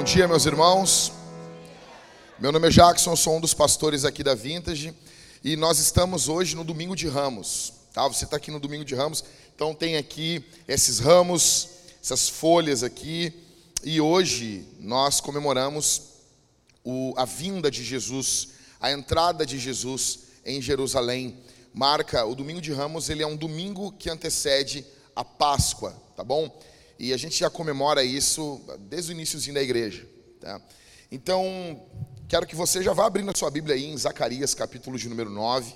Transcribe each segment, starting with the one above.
Bom dia, meus irmãos. Meu nome é Jackson, sou um dos pastores aqui da Vintage e nós estamos hoje no Domingo de Ramos. Tá? Você está aqui no Domingo de Ramos, então tem aqui esses ramos, essas folhas aqui e hoje nós comemoramos o, a vinda de Jesus, a entrada de Jesus em Jerusalém. Marca o Domingo de Ramos, ele é um domingo que antecede a Páscoa, tá bom? E a gente já comemora isso desde o iníciozinho da igreja. Tá? Então, quero que você já vá abrindo a sua Bíblia aí em Zacarias, capítulo de número 9,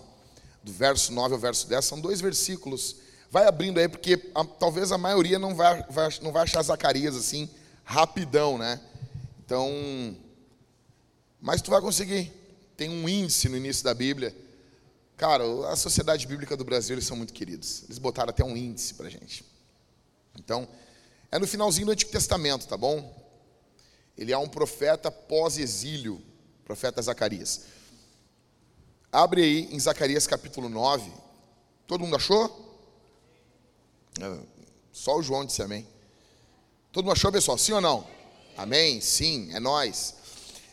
do verso 9 ao verso 10. São dois versículos. Vai abrindo aí, porque a, talvez a maioria não vai, vai, não vai achar Zacarias assim, rapidão, né? Então, mas tu vai conseguir. Tem um índice no início da Bíblia. Cara, a Sociedade Bíblica do Brasil, eles são muito queridos. Eles botaram até um índice pra gente. Então, é no finalzinho do Antigo Testamento, tá bom? Ele é um profeta pós-exílio, profeta Zacarias. Abre aí em Zacarias capítulo 9. Todo mundo achou? É, só o João disse amém. Todo mundo achou, pessoal? Sim ou não? Amém? Sim, é nós.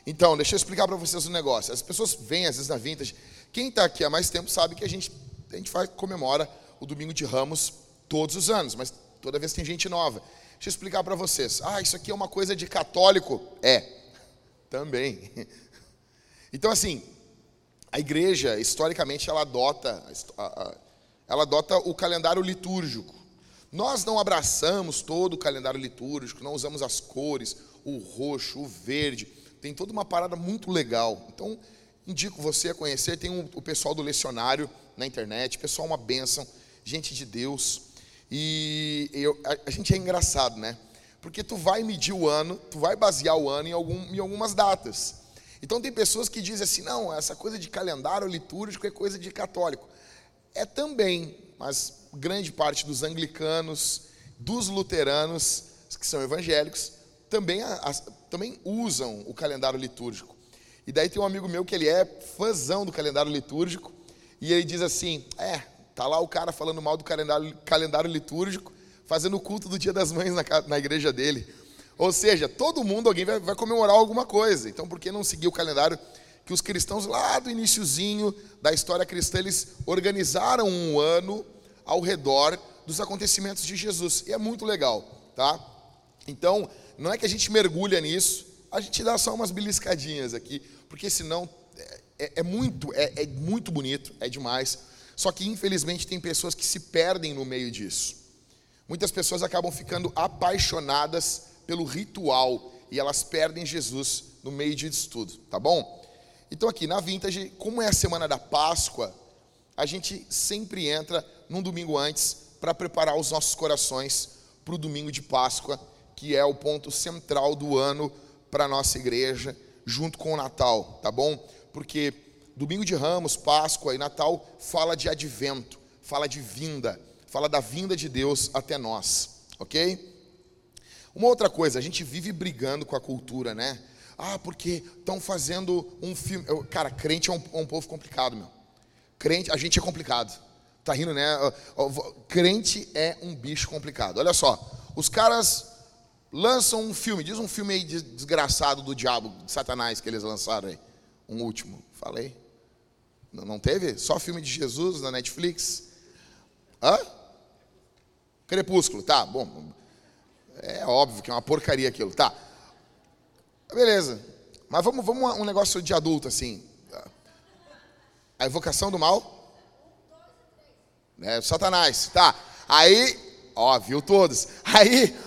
Então, deixa eu explicar para vocês um negócio. As pessoas vêm às vezes na Vintage. Quem está aqui há mais tempo sabe que a gente, a gente faz, comemora o Domingo de Ramos todos os anos, mas toda vez tem gente nova. Deixa eu explicar para vocês. Ah, isso aqui é uma coisa de católico? É, também. Então, assim, a igreja, historicamente, ela adota, ela adota o calendário litúrgico. Nós não abraçamos todo o calendário litúrgico, não usamos as cores, o roxo, o verde. Tem toda uma parada muito legal. Então, indico você a conhecer. Tem o pessoal do lecionário na internet, pessoal uma bênção, gente de Deus. E eu, a, a, gente é engraçado, né? Porque tu vai medir o ano, tu vai basear o ano em, algum, em algumas datas. Então tem pessoas que dizem assim, não, essa coisa de calendário litúrgico é coisa de católico. É também, mas grande parte dos anglicanos, dos luteranos, que são evangélicos, também, também usam o calendário litúrgico. E daí tem um amigo meu que ele é fãzão do calendário litúrgico, e ele diz assim, é, Tá lá o cara falando mal do calendário, calendário litúrgico, fazendo o culto do Dia das Mães na, na igreja dele. Ou seja, todo mundo, alguém vai, vai, comemorar alguma coisa. Então, por que não seguir o calendário que os cristãos lá do iníciozinho da história cristã, eles organizaram um ano ao redor dos acontecimentos de Jesus. E é muito legal, tá? Então, não é que a gente mergulha nisso, a gente dá só umas beliscadinhas aqui, porque senão é, é, muito, é, é muito bonito, é demais. Só que infelizmente tem pessoas que se perdem no meio disso. Muitas pessoas acabam ficando apaixonadas pelo ritual e elas perdem Jesus no meio disso tudo, tá bom? Então aqui na Vintage, como é a semana da Páscoa, a gente sempre entra num domingo antes para preparar os nossos corações para o domingo de Páscoa, que é o ponto central do ano para a nossa igreja, junto com o Natal, tá bom? Porque Domingo de Ramos, Páscoa e Natal fala de advento, fala de vinda, fala da vinda de Deus até nós, ok? Uma outra coisa, a gente vive brigando com a cultura, né? Ah, porque estão fazendo um filme. Cara, crente é um, um, povo complicado, meu. Crente, a gente é complicado. Tá rindo, né? Crente é um bicho complicado. Olha só, os caras lançam um filme, diz um filme aí desgraçado do diabo, de Satanás que eles lançaram aí. Um último, falei. Não teve? Só filme de Jesus na Netflix? Hã? Crepúsculo, tá, bom. É óbvio que é uma porcaria aquilo, tá. Beleza. Mas vamos, vamos um negócio de adulto, assim. A evocação do mal? É, Satanás, tá. Aí, ó, viu todos. Aí,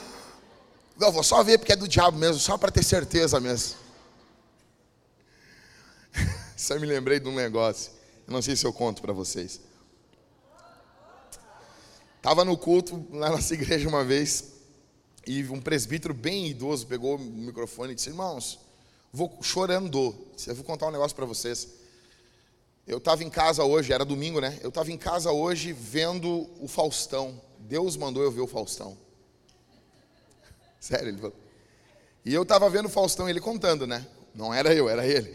não, vou só ver porque é do diabo mesmo, só para ter certeza mesmo. Só me lembrei de um negócio. Eu não sei se eu conto para vocês. Estava no culto na nossa igreja uma vez e um presbítero bem idoso pegou o microfone e disse: Irmãos, vou chorando. Eu vou contar um negócio para vocês. Eu estava em casa hoje, era domingo, né? Eu estava em casa hoje vendo o Faustão. Deus mandou eu ver o Faustão. Sério, ele falou. E eu estava vendo o Faustão, ele contando, né? Não era eu, era ele.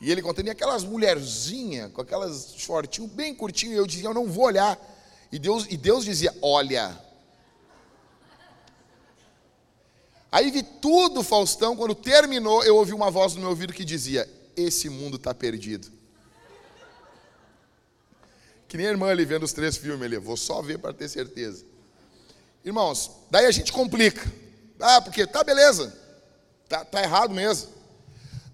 E ele contando, e aquelas mulherzinhas, com aquelas shortinho bem curtinho, e eu dizia, eu não vou olhar. E Deus, e Deus dizia, olha. Aí vi tudo, Faustão, quando terminou, eu ouvi uma voz no meu ouvido que dizia, esse mundo está perdido. Que nem a irmã ali vendo os três filmes ali, vou só ver para ter certeza. Irmãos, daí a gente complica. Ah, porque tá beleza, tá, tá errado mesmo.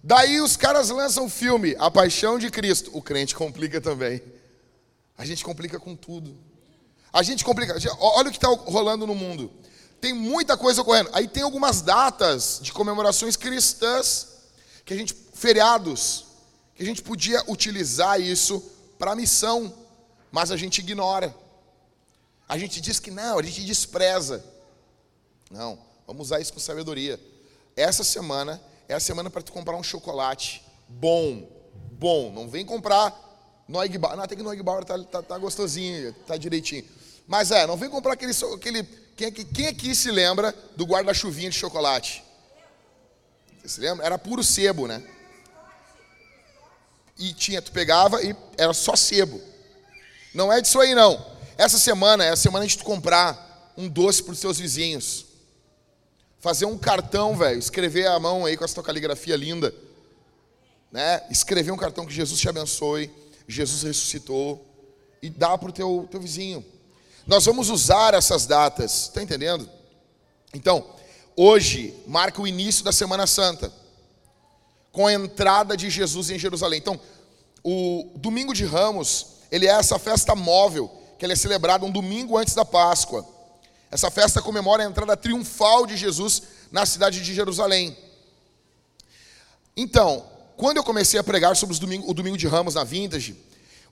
Daí os caras lançam o filme A Paixão de Cristo. O crente complica também. A gente complica com tudo. A gente complica. Olha o que está rolando no mundo. Tem muita coisa ocorrendo. Aí tem algumas datas de comemorações cristãs que a gente feriados que a gente podia utilizar isso para missão, mas a gente ignora. A gente diz que não, a gente despreza. Não, vamos usar isso com sabedoria. Essa semana é a semana para tu comprar um chocolate bom, bom. Não vem comprar Neugbauer. Não, até que Neugbauer tá, tá, tá gostosinho, tá direitinho. Mas é, não vem comprar aquele. aquele quem, aqui, quem aqui se lembra do guarda-chuvinha de chocolate? Você se lembra? Era puro sebo, né? E tinha, tu pegava e era só sebo. Não é disso aí, não. Essa semana é a semana de tu comprar um doce para os seus vizinhos. Fazer um cartão, velho. Escrever a mão aí com essa tua caligrafia linda. Né? Escrever um cartão que Jesus te abençoe. Jesus ressuscitou. E dá para o teu, teu vizinho. Nós vamos usar essas datas, está entendendo? Então, hoje marca o início da Semana Santa, com a entrada de Jesus em Jerusalém. Então, o domingo de Ramos, ele é essa festa móvel, que ele é celebrada um domingo antes da Páscoa. Essa festa comemora a entrada triunfal de Jesus na cidade de Jerusalém. Então, quando eu comecei a pregar sobre o domingo de Ramos na Vintage,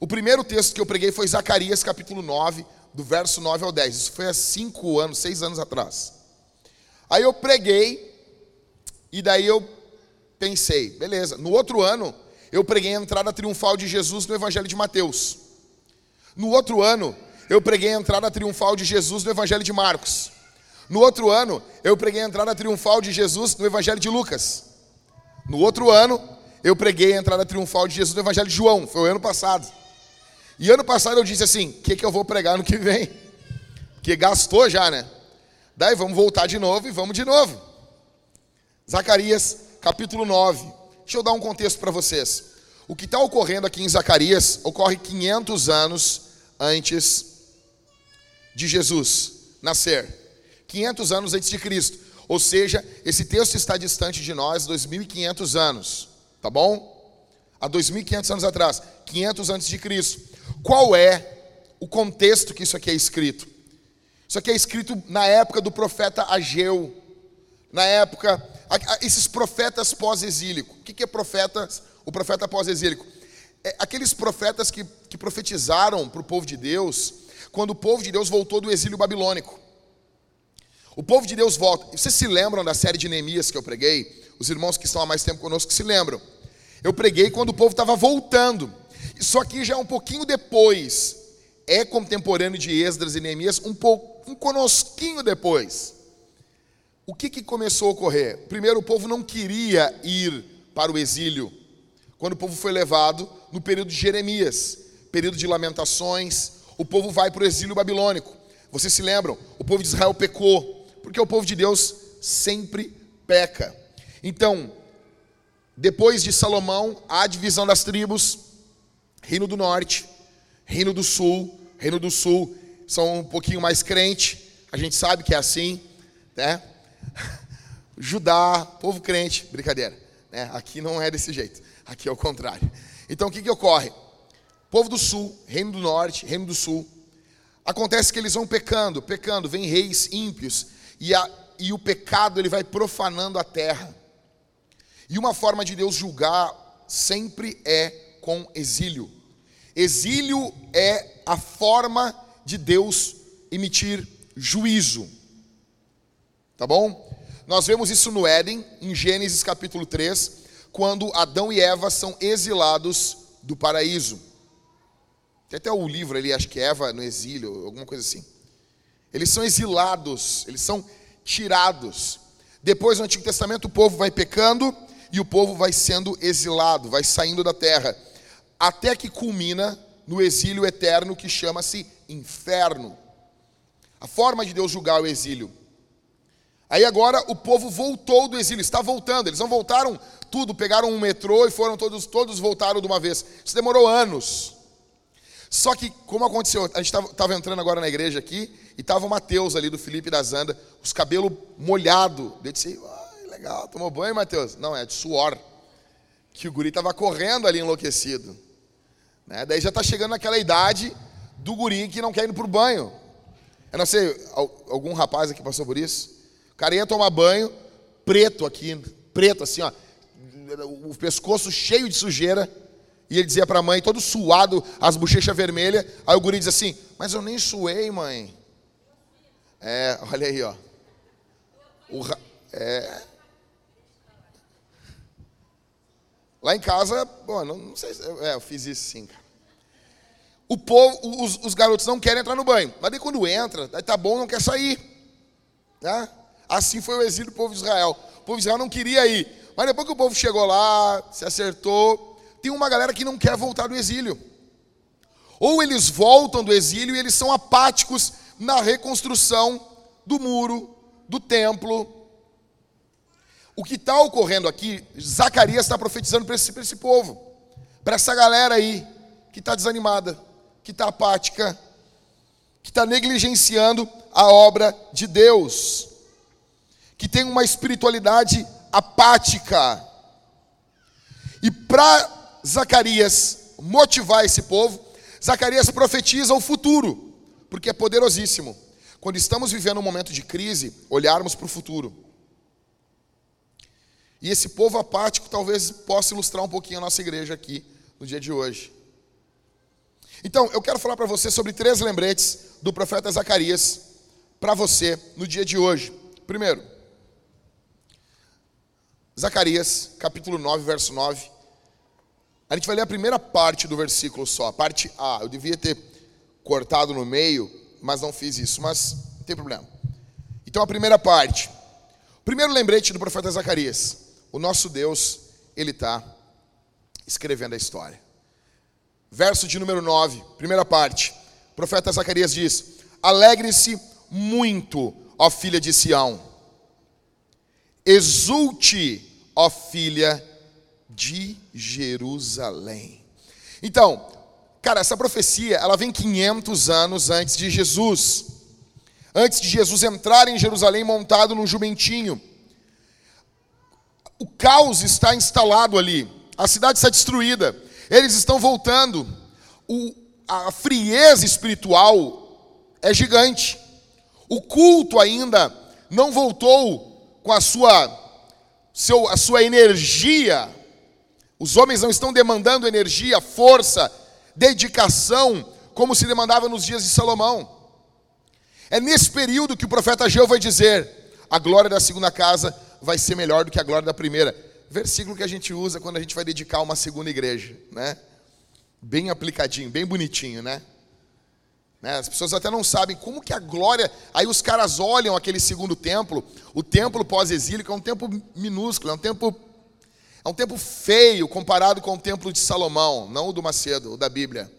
o primeiro texto que eu preguei foi Zacarias capítulo 9, do verso 9 ao 10. Isso foi há cinco anos, seis anos atrás. Aí eu preguei, e daí eu pensei, beleza. No outro ano, eu preguei a entrada triunfal de Jesus no Evangelho de Mateus. No outro ano, eu preguei a entrada triunfal de Jesus no Evangelho de Marcos. No outro ano, eu preguei a entrada triunfal de Jesus no Evangelho de Lucas. No outro ano, eu preguei a entrada triunfal de Jesus no Evangelho de João. Foi o ano passado. E ano passado eu disse assim: o que, que eu vou pregar no que vem? Porque gastou já, né? Daí vamos voltar de novo e vamos de novo. Zacarias, capítulo 9. Deixa eu dar um contexto para vocês. O que está ocorrendo aqui em Zacarias ocorre 500 anos antes de Jesus nascer. 500 anos antes de Cristo. Ou seja, esse texto está distante de nós 2.500 anos. Tá bom? Há 2.500 anos atrás. 500 antes de Cristo. Qual é o contexto que isso aqui é escrito? Isso aqui é escrito na época do profeta Ageu, na época, esses profetas pós-exílico. O que é profeta, o profeta pós-exílico? É aqueles profetas que, que profetizaram para o povo de Deus, quando o povo de Deus voltou do exílio babilônico. O povo de Deus volta. Vocês se lembram da série de Neemias que eu preguei? Os irmãos que estão há mais tempo conosco se lembram. Eu preguei quando o povo estava voltando. Isso aqui já é um pouquinho depois. É contemporâneo de Esdras e Neemias, um pouco, um conosquinho depois. O que, que começou a ocorrer? Primeiro, o povo não queria ir para o exílio. Quando o povo foi levado no período de Jeremias, período de lamentações, o povo vai para o exílio babilônico. Vocês se lembram? O povo de Israel pecou, porque o povo de Deus sempre peca. Então, depois de Salomão, a divisão das tribos, Reino do Norte, Reino do Sul. Reino do Sul são um pouquinho mais crente, a gente sabe que é assim, né? Judá, povo crente, brincadeira, né? Aqui não é desse jeito, aqui é o contrário. Então o que, que ocorre? Povo do Sul, Reino do Norte, Reino do Sul. Acontece que eles vão pecando, pecando, vem reis ímpios e, a, e o pecado ele vai profanando a terra. E uma forma de Deus julgar sempre é com exílio. Exílio é a forma de Deus emitir juízo. Tá bom? Nós vemos isso no Éden, em Gênesis capítulo 3, quando Adão e Eva são exilados do paraíso. Tem até o livro ali, acho que Eva no exílio, alguma coisa assim. Eles são exilados, eles são tirados. Depois no Antigo Testamento o povo vai pecando e o povo vai sendo exilado, vai saindo da terra, até que culmina no exílio eterno que chama-se inferno. A forma de Deus julgar o exílio. Aí agora o povo voltou do exílio, está voltando. Eles não voltaram tudo, pegaram um metrô e foram todos, todos voltaram de uma vez. Isso demorou anos. Só que, como aconteceu, a gente estava entrando agora na igreja aqui, e estava o Mateus ali do Felipe da Zanda, os cabelos molhados. Eu disse, ah, legal, tomou banho, Mateus? Não, é de suor. Que o guri estava correndo ali enlouquecido. Né? Daí já está chegando naquela idade do guri que não quer ir para o banho. Eu não sei, algum rapaz aqui passou por isso? O cara ia tomar banho, preto aqui, preto assim, ó, o pescoço cheio de sujeira, e ele dizia para a mãe, todo suado, as bochechas vermelhas, aí o guri diz assim, mas eu nem suei, mãe. É, olha aí, ó. O, é, Lá em casa, bom, não, não sei se. É, eu fiz isso sim, cara. O povo, os, os, garotos não querem entrar no banho. Mas daí quando entra, daí tá bom, não quer sair. Né? Assim foi o exílio do povo de Israel. O povo de Israel não queria ir. Mas depois que o povo chegou lá, se acertou, tem uma galera que não quer voltar do exílio. Ou eles voltam do exílio e eles são apáticos na reconstrução do muro, do templo, o que está ocorrendo aqui, Zacarias está profetizando para esse, esse povo, para essa galera aí, que está desanimada, que está apática, que está negligenciando a obra de Deus, que tem uma espiritualidade apática. E para Zacarias motivar esse povo, Zacarias profetiza o futuro, porque é poderosíssimo. Quando estamos vivendo um momento de crise, olharmos para o futuro. E esse povo apático talvez possa ilustrar um pouquinho a nossa igreja aqui no dia de hoje. Então, eu quero falar para você sobre três lembretes do profeta Zacarias para você no dia de hoje. Primeiro, Zacarias, capítulo 9, verso 9. A gente vai ler a primeira parte do versículo só, a parte A. Eu devia ter cortado no meio, mas não fiz isso, mas não tem problema. Então, a primeira parte. Primeiro lembrete do profeta Zacarias. O nosso Deus, Ele está escrevendo a história. Verso de número 9, primeira parte. O profeta Zacarias diz: Alegre-se muito, ó filha de Sião. Exulte, ó filha de Jerusalém. Então, cara, essa profecia, ela vem 500 anos antes de Jesus. Antes de Jesus entrar em Jerusalém montado num jumentinho o caos está instalado ali, a cidade está destruída, eles estão voltando, o, a frieza espiritual é gigante, o culto ainda não voltou com a sua, seu, a sua energia, os homens não estão demandando energia, força, dedicação, como se demandava nos dias de Salomão. É nesse período que o profeta Ageu vai dizer: a glória da segunda casa vai ser melhor do que a glória da primeira. Versículo que a gente usa quando a gente vai dedicar uma segunda igreja, né? Bem aplicadinho, bem bonitinho, né? né? As pessoas até não sabem como que a glória. Aí os caras olham aquele segundo templo, o templo pós-exílio, que é um templo minúsculo, é um templo é um tempo feio comparado com o templo de Salomão, não o do Macedo, o da Bíblia.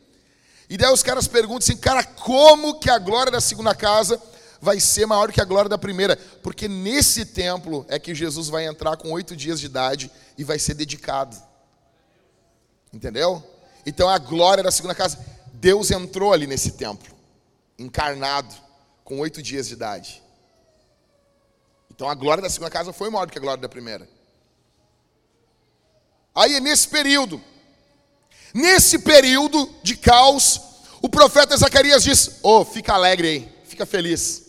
E daí os caras perguntam assim, cara, como que a glória da segunda casa vai ser maior que a glória da primeira, porque nesse templo é que Jesus vai entrar com oito dias de idade e vai ser dedicado. Entendeu? Então a glória da segunda casa, Deus entrou ali nesse templo, encarnado, com oito dias de idade. Então a glória da segunda casa foi maior do que a glória da primeira. Aí é nesse período, nesse período de caos, o profeta Zacarias diz: oh, fica alegre aí, fica feliz.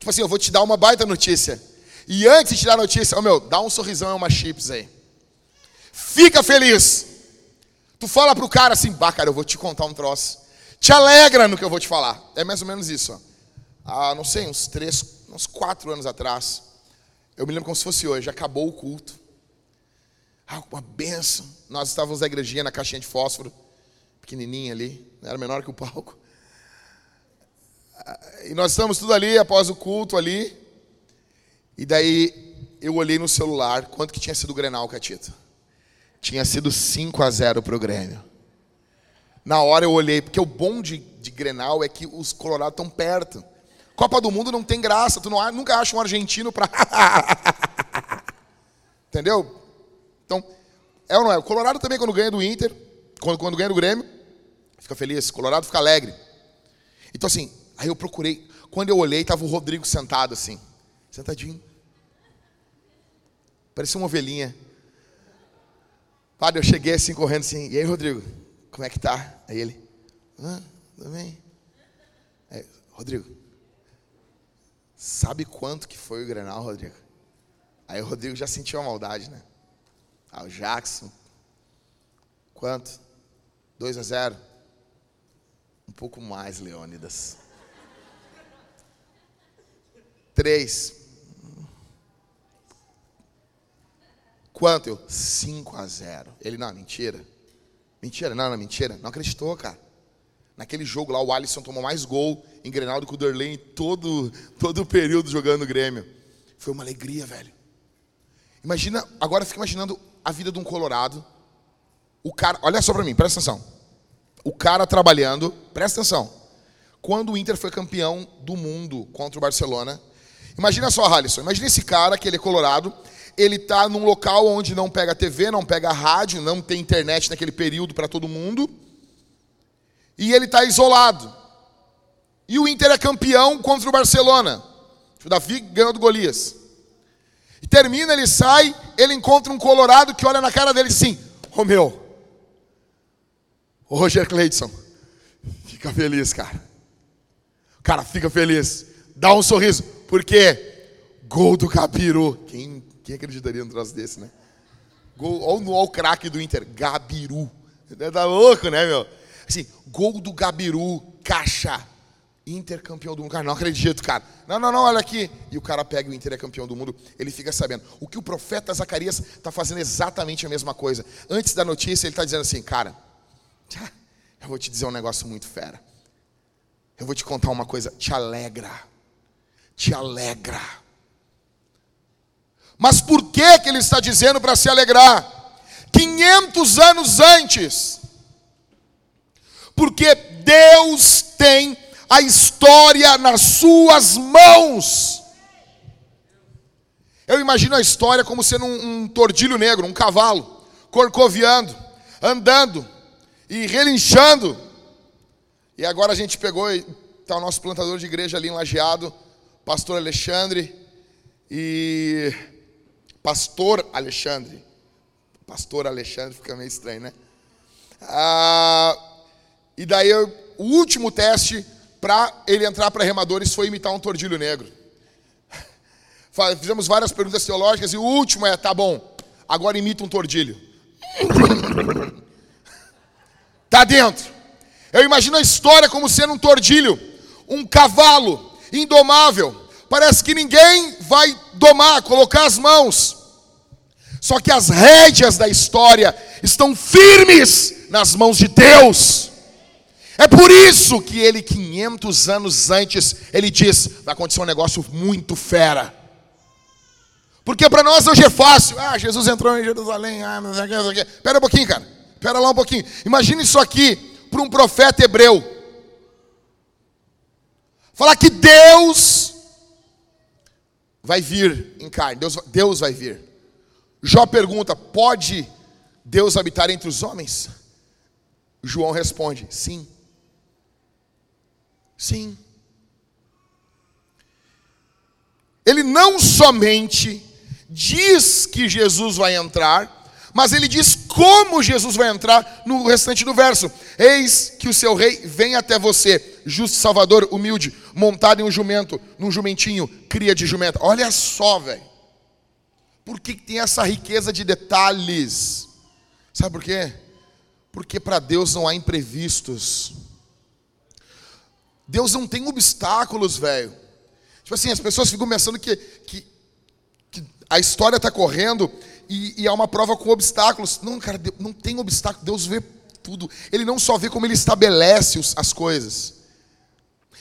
Tipo assim, eu vou te dar uma baita notícia. E antes de te dar a notícia, oh meu, dá um sorrisão e uma chips aí. Fica feliz. Tu fala pro cara assim, bah, cara, eu vou te contar um troço. Te alegra no que eu vou te falar. É mais ou menos isso. Ó. Ah, não sei, uns três, uns quatro anos atrás. Eu me lembro como se fosse hoje. Acabou o culto. Ah, uma benção. Nós estávamos na igrejinha, na caixinha de fósforo. pequenininha ali, era menor que o palco. E nós estamos tudo ali após o culto ali. E daí eu olhei no celular quanto que tinha sido o Grenal, Catita. Tinha sido 5 a 0 para o Grêmio. Na hora eu olhei, porque o bom de, de Grenal é que os Colorados estão perto. Copa do Mundo não tem graça, tu não, nunca acha um argentino para. Entendeu? Então, é ou não é? O Colorado também, quando ganha do Inter, quando, quando ganha do Grêmio, fica feliz. O Colorado fica alegre. Então, assim, aí eu procurei. Quando eu olhei, estava o Rodrigo sentado assim, sentadinho. Parecia uma ovelhinha. Padre, eu cheguei assim, correndo assim. E aí, Rodrigo, como é que tá? Aí ele, ah, tudo bem. Aí, Rodrigo, sabe quanto que foi o Grenal, Rodrigo? Aí o Rodrigo já sentiu a maldade, né? Ah, o Jackson. Quanto? 2 a 0. Um pouco mais, Leônidas. 3. Quanto? Eu, 5 a 0. Ele, não, mentira. Mentira, não, não, mentira. Não acreditou, cara. Naquele jogo lá, o Alisson tomou mais gol em Grenal do que o Derlei em todo, todo o período jogando no Grêmio. Foi uma alegria, velho. Imagina, agora fica imaginando a vida de um colorado. O cara, olha só para mim, presta atenção. O cara trabalhando, presta atenção. Quando o Inter foi campeão do mundo contra o Barcelona, imagina só, Halisson, imagina esse cara que ele é colorado, ele tá num local onde não pega TV, não pega rádio, não tem internet naquele período para todo mundo. E ele está isolado. E o Inter é campeão contra o Barcelona. O Davi ganhou do Golias. E termina, ele sai, ele encontra um colorado que olha na cara dele assim: Ô oh, meu, ô Roger Cleidson, fica feliz, cara. Cara, fica feliz. Dá um sorriso. Por quê? Gol do Gabiru. Quem, quem acreditaria num troço desse, né? Gol, olha o craque do Inter, Gabiru. Tá louco, né, meu? Assim, gol do Gabiru, caixa. Inter campeão do mundo. Cara, não acredito, cara. Não, não, não, olha aqui. E o cara pega o Inter é campeão do mundo, ele fica sabendo. O que o profeta Zacarias está fazendo exatamente a mesma coisa. Antes da notícia, ele está dizendo assim, cara, eu vou te dizer um negócio muito fera. Eu vou te contar uma coisa, te alegra. Te alegra. Mas por que que ele está dizendo para se alegrar? 500 anos antes. Porque Deus tem a história nas suas mãos. Eu imagino a história como sendo um, um tordilho negro, um cavalo, corcoviando, andando e relinchando. E agora a gente pegou, está o nosso plantador de igreja ali em Lajeado, pastor Alexandre e pastor Alexandre. Pastor Alexandre fica meio estranho, né? Ah, e daí eu, o último teste para ele entrar para remadores foi imitar um tordilho negro. Fizemos várias perguntas teológicas e o último é: tá bom, agora imita um tordilho. Tá dentro. Eu imagino a história como sendo um tordilho, um cavalo indomável. Parece que ninguém vai domar, colocar as mãos. Só que as rédeas da história estão firmes nas mãos de Deus. É por isso que ele, 500 anos antes, ele diz: vai acontecer um negócio muito fera. Porque para nós hoje é fácil. Ah, Jesus entrou em Jerusalém. Ah. Espera um pouquinho, cara. Espera lá um pouquinho. Imagine isso aqui para um profeta hebreu. Falar que Deus vai vir em carne. Deus, Deus vai vir. Jó pergunta: pode Deus habitar entre os homens? João responde: sim. Sim. Ele não somente diz que Jesus vai entrar, mas ele diz como Jesus vai entrar no restante do verso. Eis que o seu rei vem até você, justo Salvador, humilde, montado em um jumento, num jumentinho, cria de jumenta. Olha só, velho. Por que tem essa riqueza de detalhes? Sabe por quê? Porque para Deus não há imprevistos. Deus não tem obstáculos, velho. Tipo assim, as pessoas ficam pensando que, que, que a história está correndo e, e há uma prova com obstáculos. Não, cara, não tem obstáculo. Deus vê tudo. Ele não só vê como ele estabelece as coisas.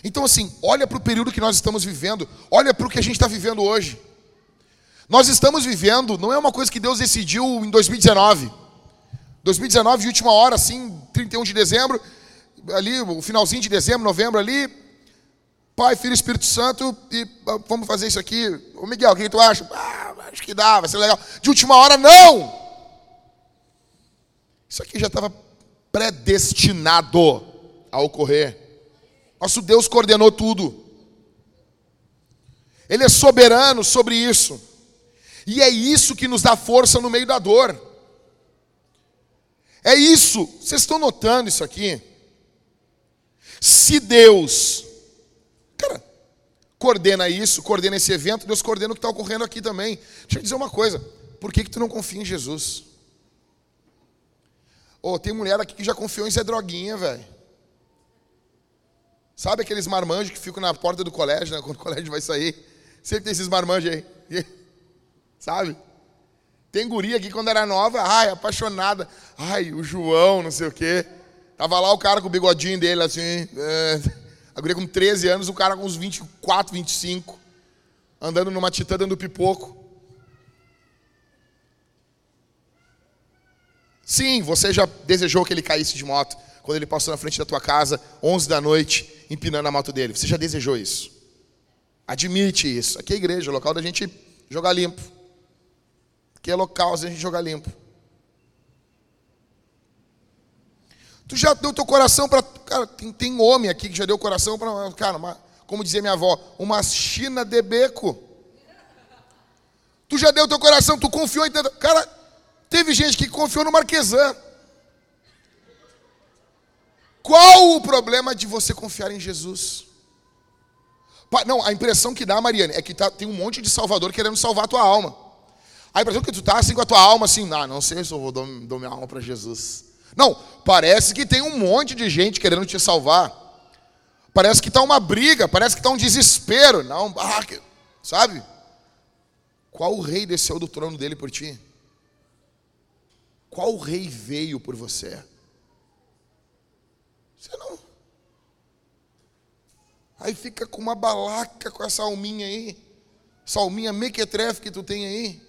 Então, assim, olha para o período que nós estamos vivendo, olha para o que a gente está vivendo hoje. Nós estamos vivendo, não é uma coisa que Deus decidiu em 2019. 2019, de última hora, assim, 31 de dezembro, ali, o finalzinho de dezembro, novembro ali, Pai, Filho e Espírito Santo, e ah, vamos fazer isso aqui. Ô Miguel, o que tu acha? Ah, acho que dá, vai ser legal. De última hora, não! Isso aqui já estava predestinado a ocorrer. Nosso Deus coordenou tudo. Ele é soberano sobre isso. E é isso que nos dá força no meio da dor. É isso. Vocês estão notando isso aqui? Se Deus, cara, coordena isso, coordena esse evento, Deus coordena o que está ocorrendo aqui também. Deixa eu dizer uma coisa: por que, que tu não confia em Jesus? Oh, tem mulher aqui que já confiou em Zé Droguinha, velho. Sabe aqueles marmanjos que ficam na porta do colégio, né? Quando o colégio vai sair. Sempre tem esses marmanjos aí. Sabe? Tem guria aqui quando era nova, ai, apaixonada. Ai, o João, não sei o quê. Tava lá o cara com o bigodinho dele, assim. É, a guria com 13 anos, o cara com uns 24, 25. Andando numa titã dando pipoco. Sim, você já desejou que ele caísse de moto quando ele passou na frente da tua casa, 11 da noite, empinando a moto dele. Você já desejou isso? Admite isso. Aqui é a igreja, o local da gente jogar limpo. Aqui é local da gente jogar limpo. Tu já deu teu coração para. Cara, tem, tem, homem aqui que já deu coração para. Cara, uma, como dizia minha avó, uma China de beco. Tu já deu teu coração, tu confiou em. Cara, Teve gente que confiou no Marquesan. Qual o problema de você confiar em Jesus? Não, a impressão que dá, Mariane, é que tá, tem um monte de salvador querendo salvar a tua alma. A impressão que tu tá assim com a tua alma, assim, ah, não sei se eu vou dar minha alma para Jesus. Não, parece que tem um monte de gente querendo te salvar. Parece que está uma briga, parece que está um desespero. Não, ah, sabe? Qual rei desceu do trono dele por ti? Qual rei veio por você? Você não. Aí fica com uma balaca com essa alminha aí. Essa alminha mequetrefe que tu tem aí.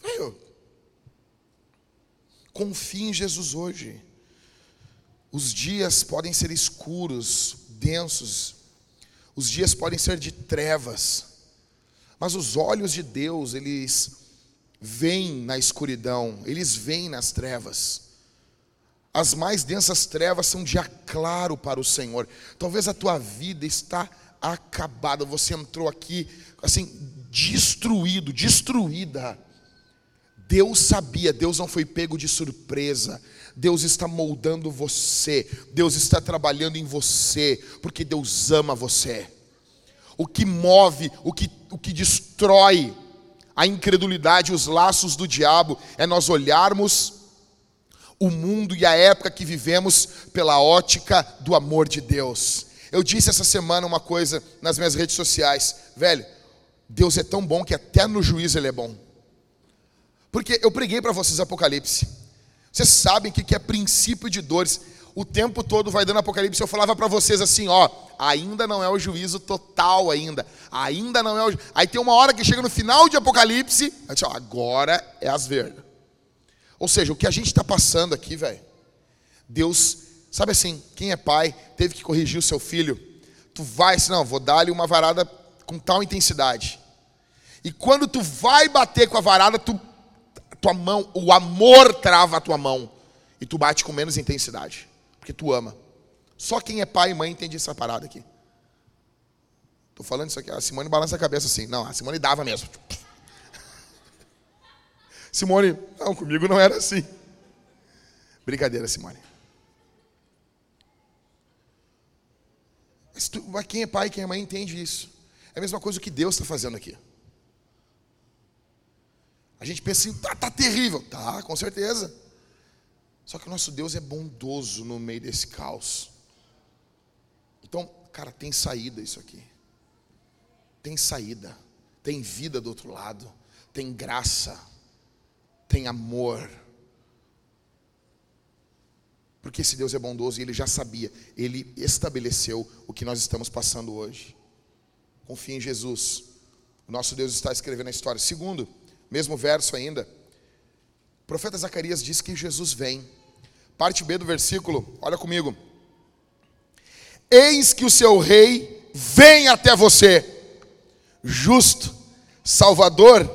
Veio. Confie em Jesus hoje. Os dias podem ser escuros, densos. Os dias podem ser de trevas. Mas os olhos de Deus, eles veem na escuridão, eles veem nas trevas. As mais densas trevas são dia claro para o Senhor. Talvez a tua vida está acabada, você entrou aqui assim destruído, destruída. Deus sabia, Deus não foi pego de surpresa. Deus está moldando você, Deus está trabalhando em você, porque Deus ama você. O que move, o que, o que destrói a incredulidade, os laços do diabo, é nós olharmos o mundo e a época que vivemos pela ótica do amor de Deus. Eu disse essa semana uma coisa nas minhas redes sociais, velho, Deus é tão bom que até no juízo ele é bom. Porque eu preguei para vocês Apocalipse. Vocês sabem o que é princípio de dores o tempo todo vai dando Apocalipse, eu falava para vocês assim, ó, ainda não é o juízo total ainda, ainda não é o... Aí tem uma hora que chega no final de Apocalipse, aí diz, ó, agora é as vergas. Ou seja, o que a gente está passando aqui, velho, Deus, sabe assim, quem é pai, teve que corrigir o seu filho, tu vai assim, não, vou dar-lhe uma varada com tal intensidade. E quando tu vai bater com a varada, tu, tua mão, o amor trava a tua mão, e tu bate com menos intensidade porque tu ama. Só quem é pai e mãe entende essa parada aqui. Estou falando isso aqui, a Simone balança a cabeça assim. Não, a Simone dava mesmo. Simone, não, comigo não era assim. Brincadeira, Simone. Mas, tu, quem é pai e quem é mãe entende isso. É a mesma coisa que Deus está fazendo aqui. A gente pensa assim, tá, tá terrível. Tá, com certeza. Só que o nosso Deus é bondoso no meio desse caos. Então, cara, tem saída isso aqui. Tem saída. Tem vida do outro lado. Tem graça. Tem amor. Porque esse Deus é bondoso e ele já sabia, ele estabeleceu o que nós estamos passando hoje. Confie em Jesus. O nosso Deus está escrevendo a história. Segundo, mesmo verso ainda. O profeta Zacarias diz que Jesus vem. Parte B do versículo, olha comigo. Eis que o seu rei vem até você, justo, salvador,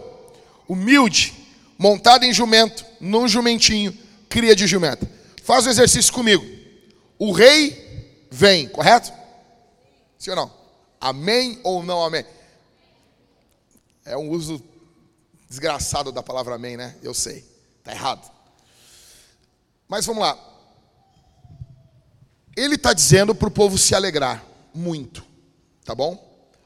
humilde, montado em jumento, num jumentinho, cria de jumenta. Faz o exercício comigo. O rei vem, correto? Sim ou não? Amém ou não amém? É um uso desgraçado da palavra amém, né? Eu sei. Está errado. Mas vamos lá. Ele está dizendo para o povo se alegrar muito, tá bom?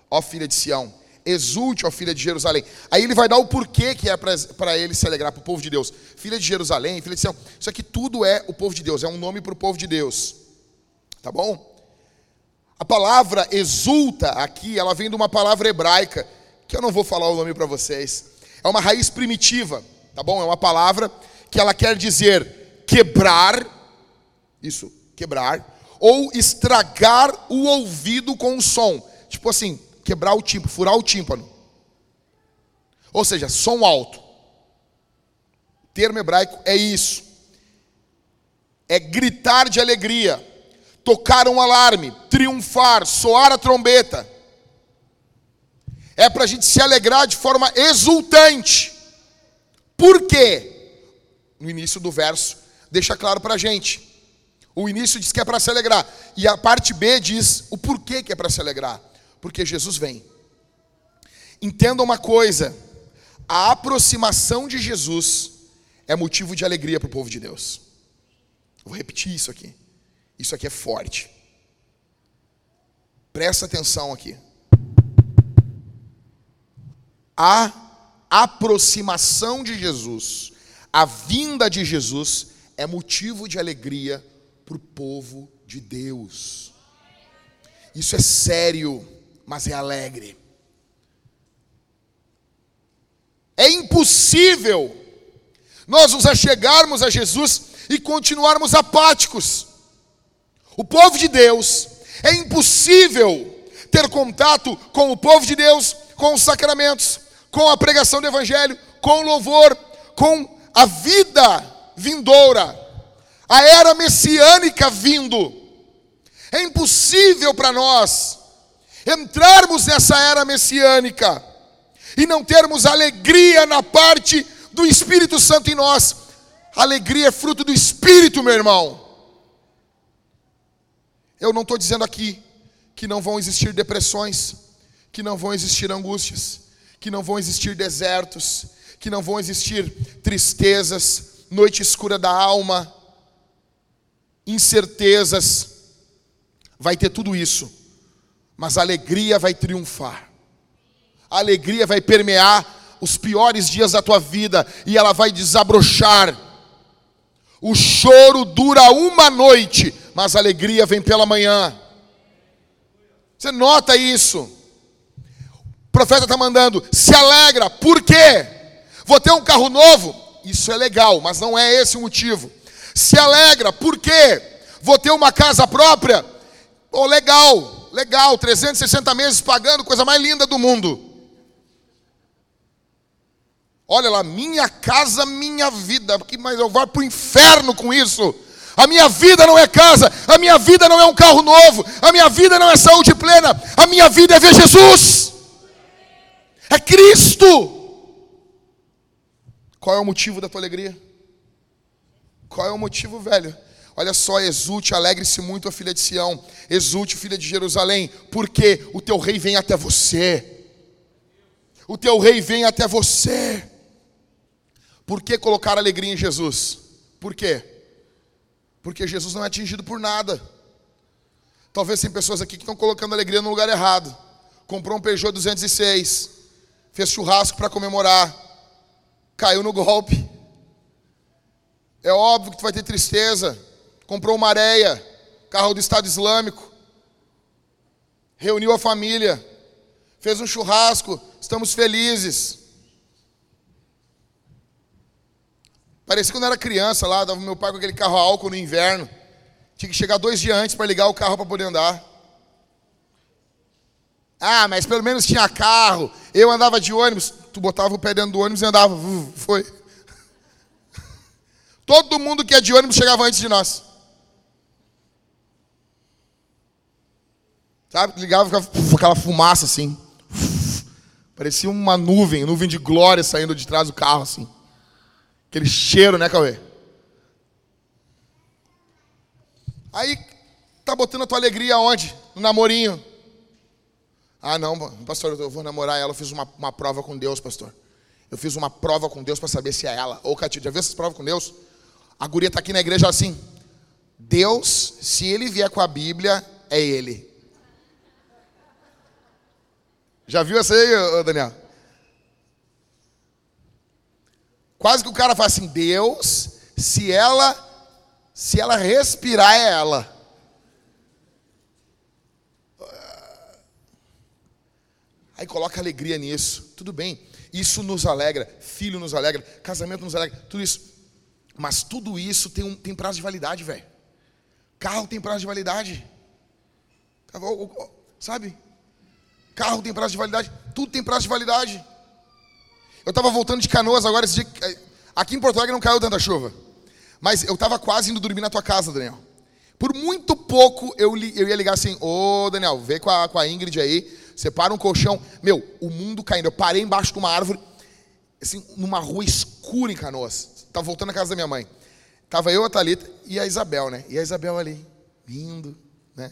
Ó filha de Sião, exulte, ó filha de Jerusalém. Aí ele vai dar o porquê que é para ele se alegrar, para o povo de Deus. Filha de Jerusalém, filha de Sião. Isso aqui tudo é o povo de Deus, é um nome para o povo de Deus. Tá bom? A palavra exulta aqui, ela vem de uma palavra hebraica, que eu não vou falar o nome para vocês. É uma raiz primitiva, tá bom? É uma palavra que ela quer dizer quebrar, isso, quebrar, ou estragar o ouvido com o som. Tipo assim, quebrar o tímpano, furar o tímpano. Ou seja, som alto. O termo hebraico é isso. É gritar de alegria, tocar um alarme, triunfar, soar a trombeta. É para a gente se alegrar de forma exultante. Por quê? No início do verso, deixa claro para a gente. O início diz que é para se alegrar. E a parte B diz o porquê que é para se alegrar. Porque Jesus vem. Entenda uma coisa: a aproximação de Jesus é motivo de alegria para o povo de Deus. Vou repetir isso aqui. Isso aqui é forte. Presta atenção aqui. A aproximação de Jesus, a vinda de Jesus, é motivo de alegria para o povo de Deus. Isso é sério, mas é alegre. É impossível nós nos achegarmos a Jesus e continuarmos apáticos. O povo de Deus, é impossível ter contato com o povo de Deus, com os sacramentos, com a pregação do Evangelho, com louvor, com a vida vindoura a era messiânica vindo. É impossível para nós entrarmos nessa era messiânica e não termos alegria na parte do Espírito Santo em nós. Alegria é fruto do Espírito, meu irmão. Eu não estou dizendo aqui que não vão existir depressões, que não vão existir angústias, que não vão existir desertos, que não vão existir tristezas, noite escura da alma incertezas, vai ter tudo isso, mas a alegria vai triunfar, a alegria vai permear os piores dias da tua vida e ela vai desabrochar. O choro dura uma noite, mas a alegria vem pela manhã. Você nota isso? O profeta está mandando, se alegra, por quê? Vou ter um carro novo? Isso é legal, mas não é esse o motivo se alegra, por quê? Vou ter uma casa própria? Oh, legal, legal, 360 meses pagando, coisa mais linda do mundo. Olha lá, minha casa, minha vida, mas eu vou para o inferno com isso. A minha vida não é casa, a minha vida não é um carro novo, a minha vida não é saúde plena, a minha vida é ver Jesus, é Cristo. Qual é o motivo da tua alegria? Qual é o motivo, velho? Olha só, exulte, alegre-se muito a filha de Sião, exulte, filha de Jerusalém, porque o teu rei vem até você. O teu rei vem até você. Por que colocar alegria em Jesus? Por quê? Porque Jesus não é atingido por nada. Talvez tem pessoas aqui que estão colocando alegria no lugar errado. Comprou um Peugeot 206, fez churrasco para comemorar, caiu no golpe é óbvio que tu vai ter tristeza. Comprou uma areia, carro do Estado Islâmico. Reuniu a família. Fez um churrasco. Estamos felizes. Parecia quando eu era criança lá, dava meu pai com aquele carro álcool no inverno. Tinha que chegar dois dias antes para ligar o carro para poder andar. Ah, mas pelo menos tinha carro. Eu andava de ônibus. Tu botava o pé dentro do ônibus e andava. Foi. Todo mundo que é de ônibus chegava antes de nós. Sabe? Ligava, ficava aquela fumaça assim. Parecia uma nuvem, nuvem de glória saindo de trás do carro assim. Aquele cheiro, né, Cauê? Aí, tá botando a tua alegria onde? No namorinho. Ah, não, pastor, eu vou namorar ela. Eu fiz uma, uma prova com Deus, pastor. Eu fiz uma prova com Deus para saber se é ela. Ô, Catinho, já viu essas provas com Deus? A guria está aqui na igreja assim. Deus, se ele vier com a Bíblia, é ele. Já viu essa aí, Daniel? Quase que o cara fala assim: Deus, se ela se ela respirar é ela. Aí coloca alegria nisso. Tudo bem. Isso nos alegra. Filho nos alegra. Casamento nos alegra. Tudo isso. Mas tudo isso tem, um, tem prazo de validade, velho. Carro tem prazo de validade. Sabe? Carro tem prazo de validade. Tudo tem prazo de validade. Eu estava voltando de canoas agora esse dia. Aqui em Porto Alegre não caiu tanta chuva. Mas eu estava quase indo dormir na tua casa, Daniel. Por muito pouco eu, eu ia ligar assim: Ô Daniel, vê com a, com a Ingrid aí separa um colchão. Meu, o mundo caindo. Eu parei embaixo de uma árvore, assim, numa rua escura em Canoas. Tava voltando à casa da minha mãe. Tava eu, a Thalita e a Isabel, né? E a Isabel ali, rindo, né?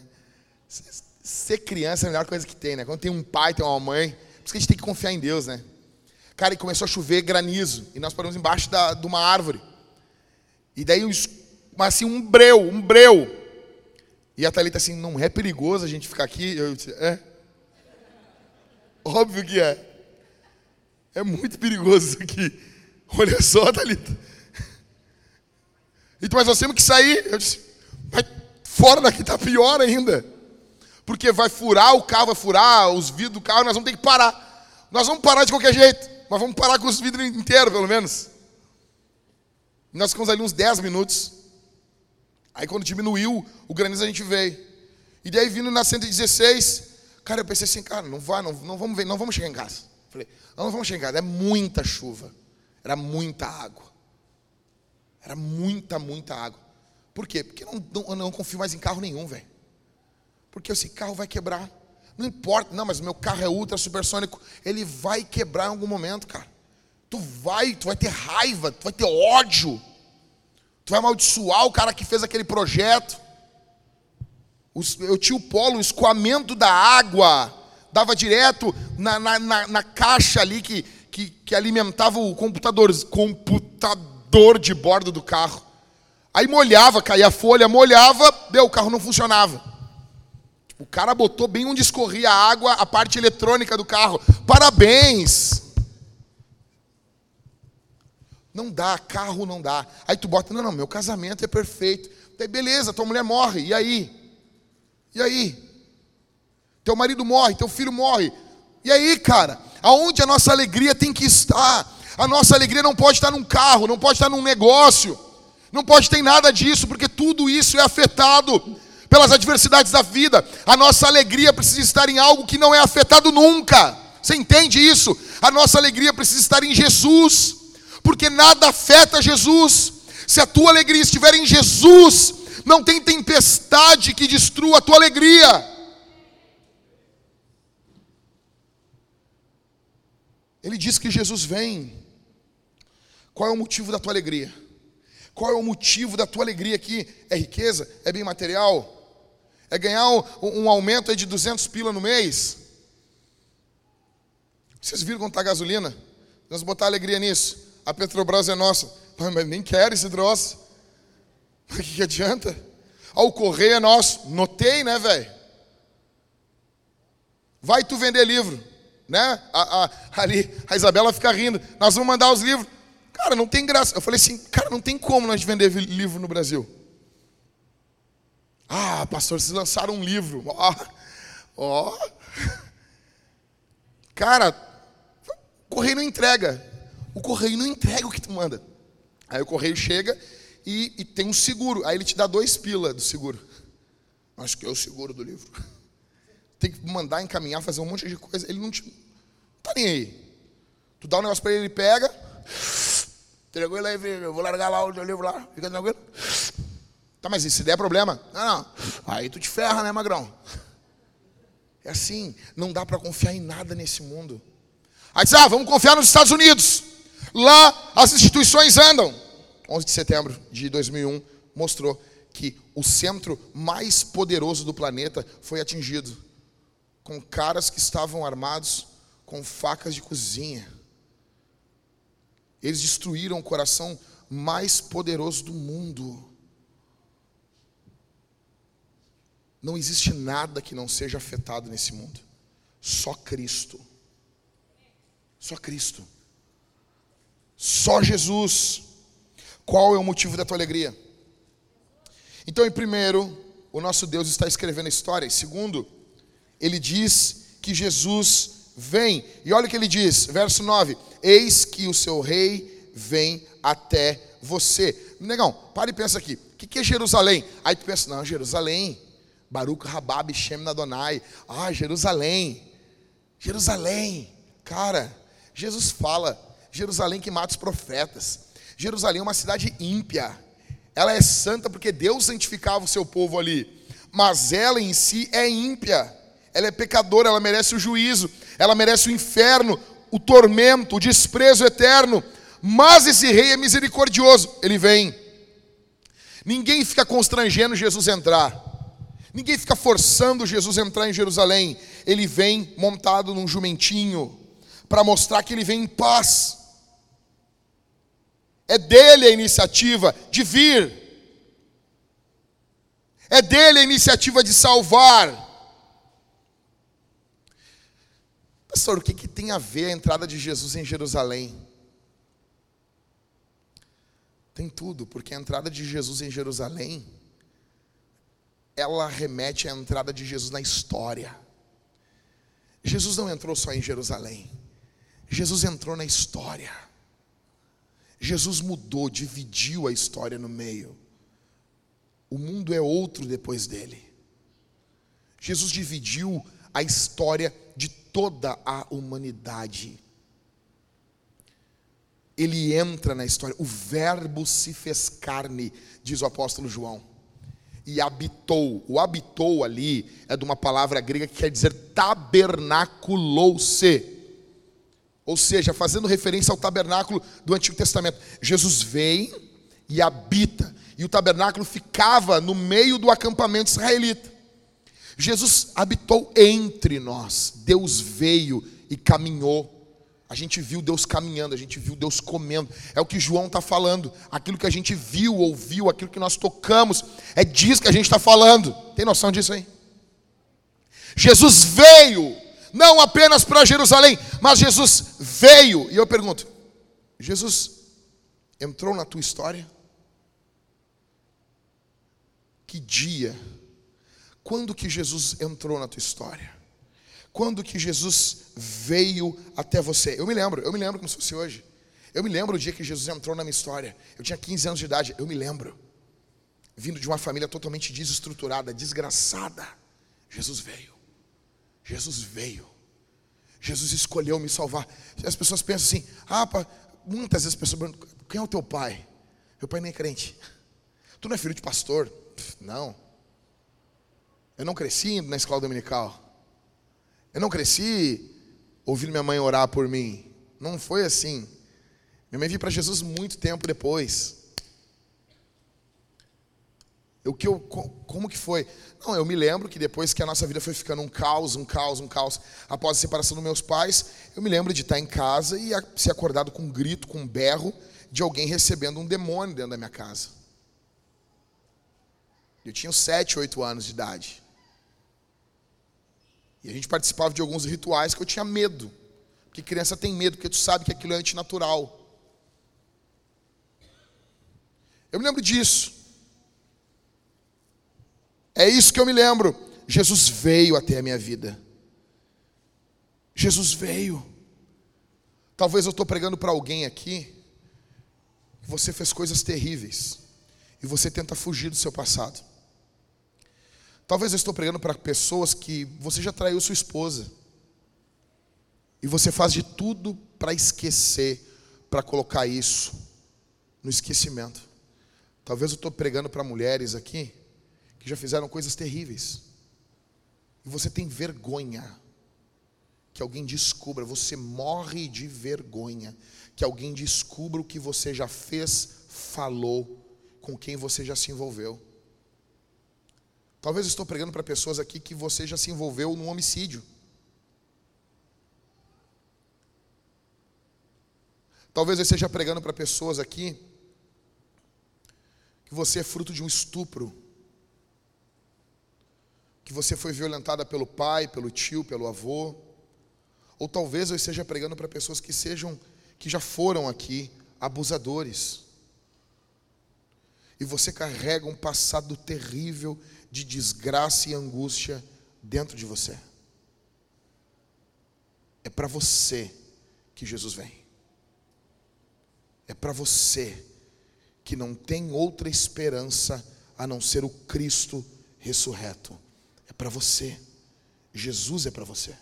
Ser criança é a melhor coisa que tem, né? Quando tem um pai, tem uma mãe. Por isso que a gente tem que confiar em Deus, né? Cara, e começou a chover granizo. E nós paramos embaixo da, de uma árvore. E daí, mas assim, um breu, um breu. E a Thalita assim, não é perigoso a gente ficar aqui? Eu disse, é. Óbvio que é. É muito perigoso isso aqui. Olha só, Thalita. Então, mas nós temos que sair. Eu disse, mas fora daqui está pior ainda. Porque vai furar o carro, vai furar os vidros do carro, nós vamos ter que parar. Nós vamos parar de qualquer jeito, mas vamos parar com os vidros inteiros, pelo menos. Nós ficamos ali uns 10 minutos. Aí quando diminuiu o granizo, a gente veio. E daí vindo na 116, Cara, eu pensei assim, cara, não vai, não, não vamos ver, não vamos chegar em casa. Falei, não, não vamos chegar em casa, é muita chuva. Era muita água. Era muita, muita água. Por quê? Porque eu não, não, eu não confio mais em carro nenhum, velho. Porque esse carro vai quebrar. Não importa, não, mas meu carro é ultra supersônico. Ele vai quebrar em algum momento, cara. Tu vai, tu vai ter raiva, tu vai ter ódio. Tu vai amaldiçoar o cara que fez aquele projeto eu tinha o polo, o escoamento da água, dava direto na, na, na, na caixa ali que, que, que, alimentava o computador, computador de bordo do carro. Aí molhava, caía a folha, molhava, deu, o carro não funcionava. O cara botou bem onde escorria a água, a parte eletrônica do carro. Parabéns! Não dá, carro não dá. Aí tu bota, não, não, meu casamento é perfeito. Daí beleza, tua mulher morre, e aí? E aí? Teu marido morre, teu filho morre. E aí, cara? Aonde a nossa alegria tem que estar? A nossa alegria não pode estar num carro, não pode estar num negócio, não pode ter nada disso, porque tudo isso é afetado pelas adversidades da vida. A nossa alegria precisa estar em algo que não é afetado nunca. Você entende isso? A nossa alegria precisa estar em Jesus, porque nada afeta Jesus. Se a tua alegria estiver em Jesus, não tem tempestade que destrua a tua alegria. Ele diz que Jesus vem. Qual é o motivo da tua alegria? Qual é o motivo da tua alegria aqui? É riqueza? É bem material? É ganhar um, um aumento de 200 pila no mês? Vocês viram quanto está a gasolina? Vamos botar alegria nisso. A Petrobras é nossa. Mas nem quero esse troço. O que, que adianta? O correio é nosso. Notei, né, velho? Vai tu vender livro, né? A, a, ali, a Isabela fica rindo. Nós vamos mandar os livros. Cara, não tem graça. Eu falei assim, cara, não tem como nós vender livro no Brasil. Ah, pastor, vocês lançaram um livro. Ó, ó. Cara, o correio não entrega. O correio não entrega o que tu manda. Aí o correio chega e, e tem um seguro. Aí ele te dá dois pila do seguro. Acho que é o seguro do livro. Tem que mandar encaminhar, fazer um monte de coisa. Ele não te. Não tá nem aí. Tu dá um negócio para ele, ele pega. Tranquilo aí, filho. Eu vou largar lá o livro lá. Fica tranquilo. Tá, mas e se der problema? Não, não. Aí tu te ferra, né, magrão? É assim. Não dá para confiar em nada nesse mundo. Aí diz, ah, vamos confiar nos Estados Unidos. Lá as instituições andam. 11 de setembro de 2001 mostrou que o centro mais poderoso do planeta foi atingido com caras que estavam armados com facas de cozinha. Eles destruíram o coração mais poderoso do mundo. Não existe nada que não seja afetado nesse mundo. Só Cristo. Só Cristo. Só Jesus. Qual é o motivo da tua alegria? Então, em primeiro, o nosso Deus está escrevendo a história. Em segundo, ele diz que Jesus vem. E olha o que ele diz, verso 9: Eis que o seu rei vem até você. Negão, para e pensa aqui. O que é Jerusalém? Aí tu pensa, não, Jerusalém. Baruch Rabab Shem Nadonai. Ah, Jerusalém. Jerusalém. Cara, Jesus fala, Jerusalém que mata os profetas. Jerusalém é uma cidade ímpia. Ela é santa porque Deus santificava o seu povo ali. Mas ela em si é ímpia. Ela é pecadora, ela merece o juízo, ela merece o inferno, o tormento, o desprezo eterno. Mas esse rei é misericordioso, ele vem. Ninguém fica constrangendo Jesus entrar. Ninguém fica forçando Jesus entrar em Jerusalém. Ele vem montado num jumentinho para mostrar que ele vem em paz. É dele a iniciativa de vir. É dele a iniciativa de salvar. Pastor, o que, que tem a ver a entrada de Jesus em Jerusalém? Tem tudo, porque a entrada de Jesus em Jerusalém, ela remete à entrada de Jesus na história. Jesus não entrou só em Jerusalém, Jesus entrou na história. Jesus mudou, dividiu a história no meio. O mundo é outro depois dele. Jesus dividiu a história de toda a humanidade. Ele entra na história, o Verbo se fez carne, diz o apóstolo João, e habitou. O habitou ali é de uma palavra grega que quer dizer tabernaculou-se. Ou seja, fazendo referência ao tabernáculo do Antigo Testamento. Jesus vem e habita, e o tabernáculo ficava no meio do acampamento israelita. Jesus habitou entre nós. Deus veio e caminhou. A gente viu Deus caminhando, a gente viu Deus comendo. É o que João está falando. Aquilo que a gente viu, ouviu, aquilo que nós tocamos, é disso que a gente está falando. Tem noção disso aí? Jesus veio, não apenas para Jerusalém, mas Jesus veio. E eu pergunto: Jesus entrou na tua história? Que dia? Quando que Jesus entrou na tua história? Quando que Jesus veio até você? Eu me lembro, eu me lembro como se fosse hoje. Eu me lembro o dia que Jesus entrou na minha história. Eu tinha 15 anos de idade, eu me lembro. Vindo de uma família totalmente desestruturada, desgraçada. Jesus veio. Jesus veio. Jesus escolheu me salvar. As pessoas pensam assim: ah, muitas vezes as pessoas perguntam: quem é o teu pai? Meu pai nem é crente. Tu não é filho de pastor? Não. Eu não cresci na escola dominical. Eu não cresci ouvindo minha mãe orar por mim. Não foi assim. Minha mãe veio para Jesus muito tempo depois. O que eu, como que foi? Não, eu me lembro que depois que a nossa vida foi ficando um caos, um caos, um caos, após a separação dos meus pais, eu me lembro de estar em casa e ser acordado com um grito, com um berro de alguém recebendo um demônio dentro da minha casa. Eu tinha sete, oito anos de idade. E a gente participava de alguns rituais que eu tinha medo. Porque criança tem medo, porque tu sabe que aquilo é antinatural. Eu me lembro disso. É isso que eu me lembro. Jesus veio até a minha vida. Jesus veio. Talvez eu estou pregando para alguém aqui que você fez coisas terríveis. e você tenta fugir do seu passado. Talvez eu estou pregando para pessoas que você já traiu sua esposa. E você faz de tudo para esquecer, para colocar isso no esquecimento. Talvez eu estou pregando para mulheres aqui que já fizeram coisas terríveis. E você tem vergonha que alguém descubra, você morre de vergonha que alguém descubra o que você já fez, falou, com quem você já se envolveu. Talvez eu estou pregando para pessoas aqui que você já se envolveu num homicídio. Talvez eu esteja pregando para pessoas aqui que você é fruto de um estupro. Que você foi violentada pelo pai, pelo tio, pelo avô. Ou talvez eu esteja pregando para pessoas que sejam que já foram aqui abusadores. E você carrega um passado terrível de desgraça e angústia dentro de você. É para você que Jesus vem. É para você que não tem outra esperança a não ser o Cristo ressurreto. Para você. Jesus é para você.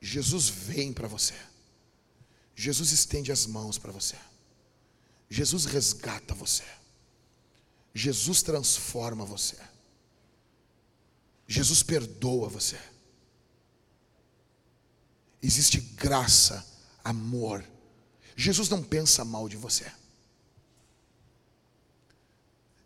Jesus vem para você. Jesus estende as mãos para você. Jesus resgata você. Jesus transforma você. Jesus perdoa você. Existe graça, amor. Jesus não pensa mal de você.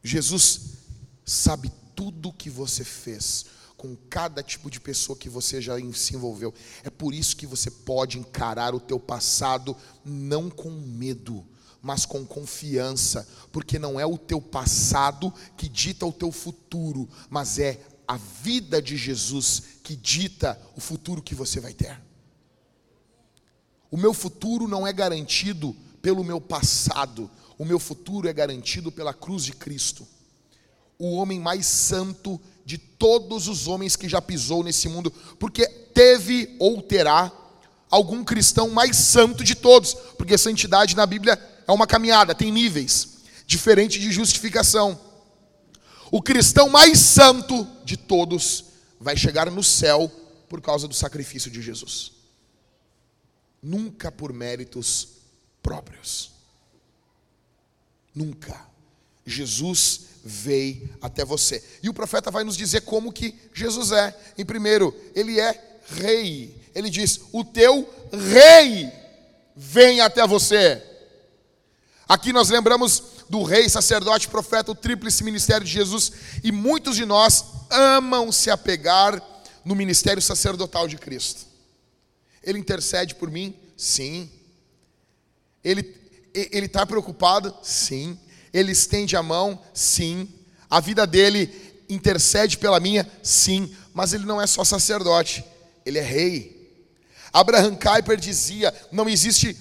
Jesus sabe tudo que você fez com cada tipo de pessoa que você já se envolveu. É por isso que você pode encarar o teu passado não com medo, mas com confiança, porque não é o teu passado que dita o teu futuro, mas é a vida de Jesus que dita o futuro que você vai ter. O meu futuro não é garantido pelo meu passado, o meu futuro é garantido pela cruz de Cristo. O homem mais santo de todos os homens que já pisou nesse mundo, porque teve ou terá algum cristão mais santo de todos, porque santidade na Bíblia é uma caminhada, tem níveis, diferente de justificação. O cristão mais santo de todos vai chegar no céu por causa do sacrifício de Jesus. Nunca por méritos próprios. Nunca. Jesus veio até você. E o profeta vai nos dizer como que Jesus é. Em primeiro, ele é rei. Ele diz: "O teu rei vem até você". Aqui nós lembramos do rei, sacerdote, profeta, o tríplice ministério de Jesus, e muitos de nós amam se apegar no ministério sacerdotal de Cristo. Ele intercede por mim? Sim. Ele ele está preocupado? Sim. Ele estende a mão? Sim. A vida dele intercede pela minha? Sim. Mas ele não é só sacerdote, ele é rei. Abraham Kuyper dizia: não existe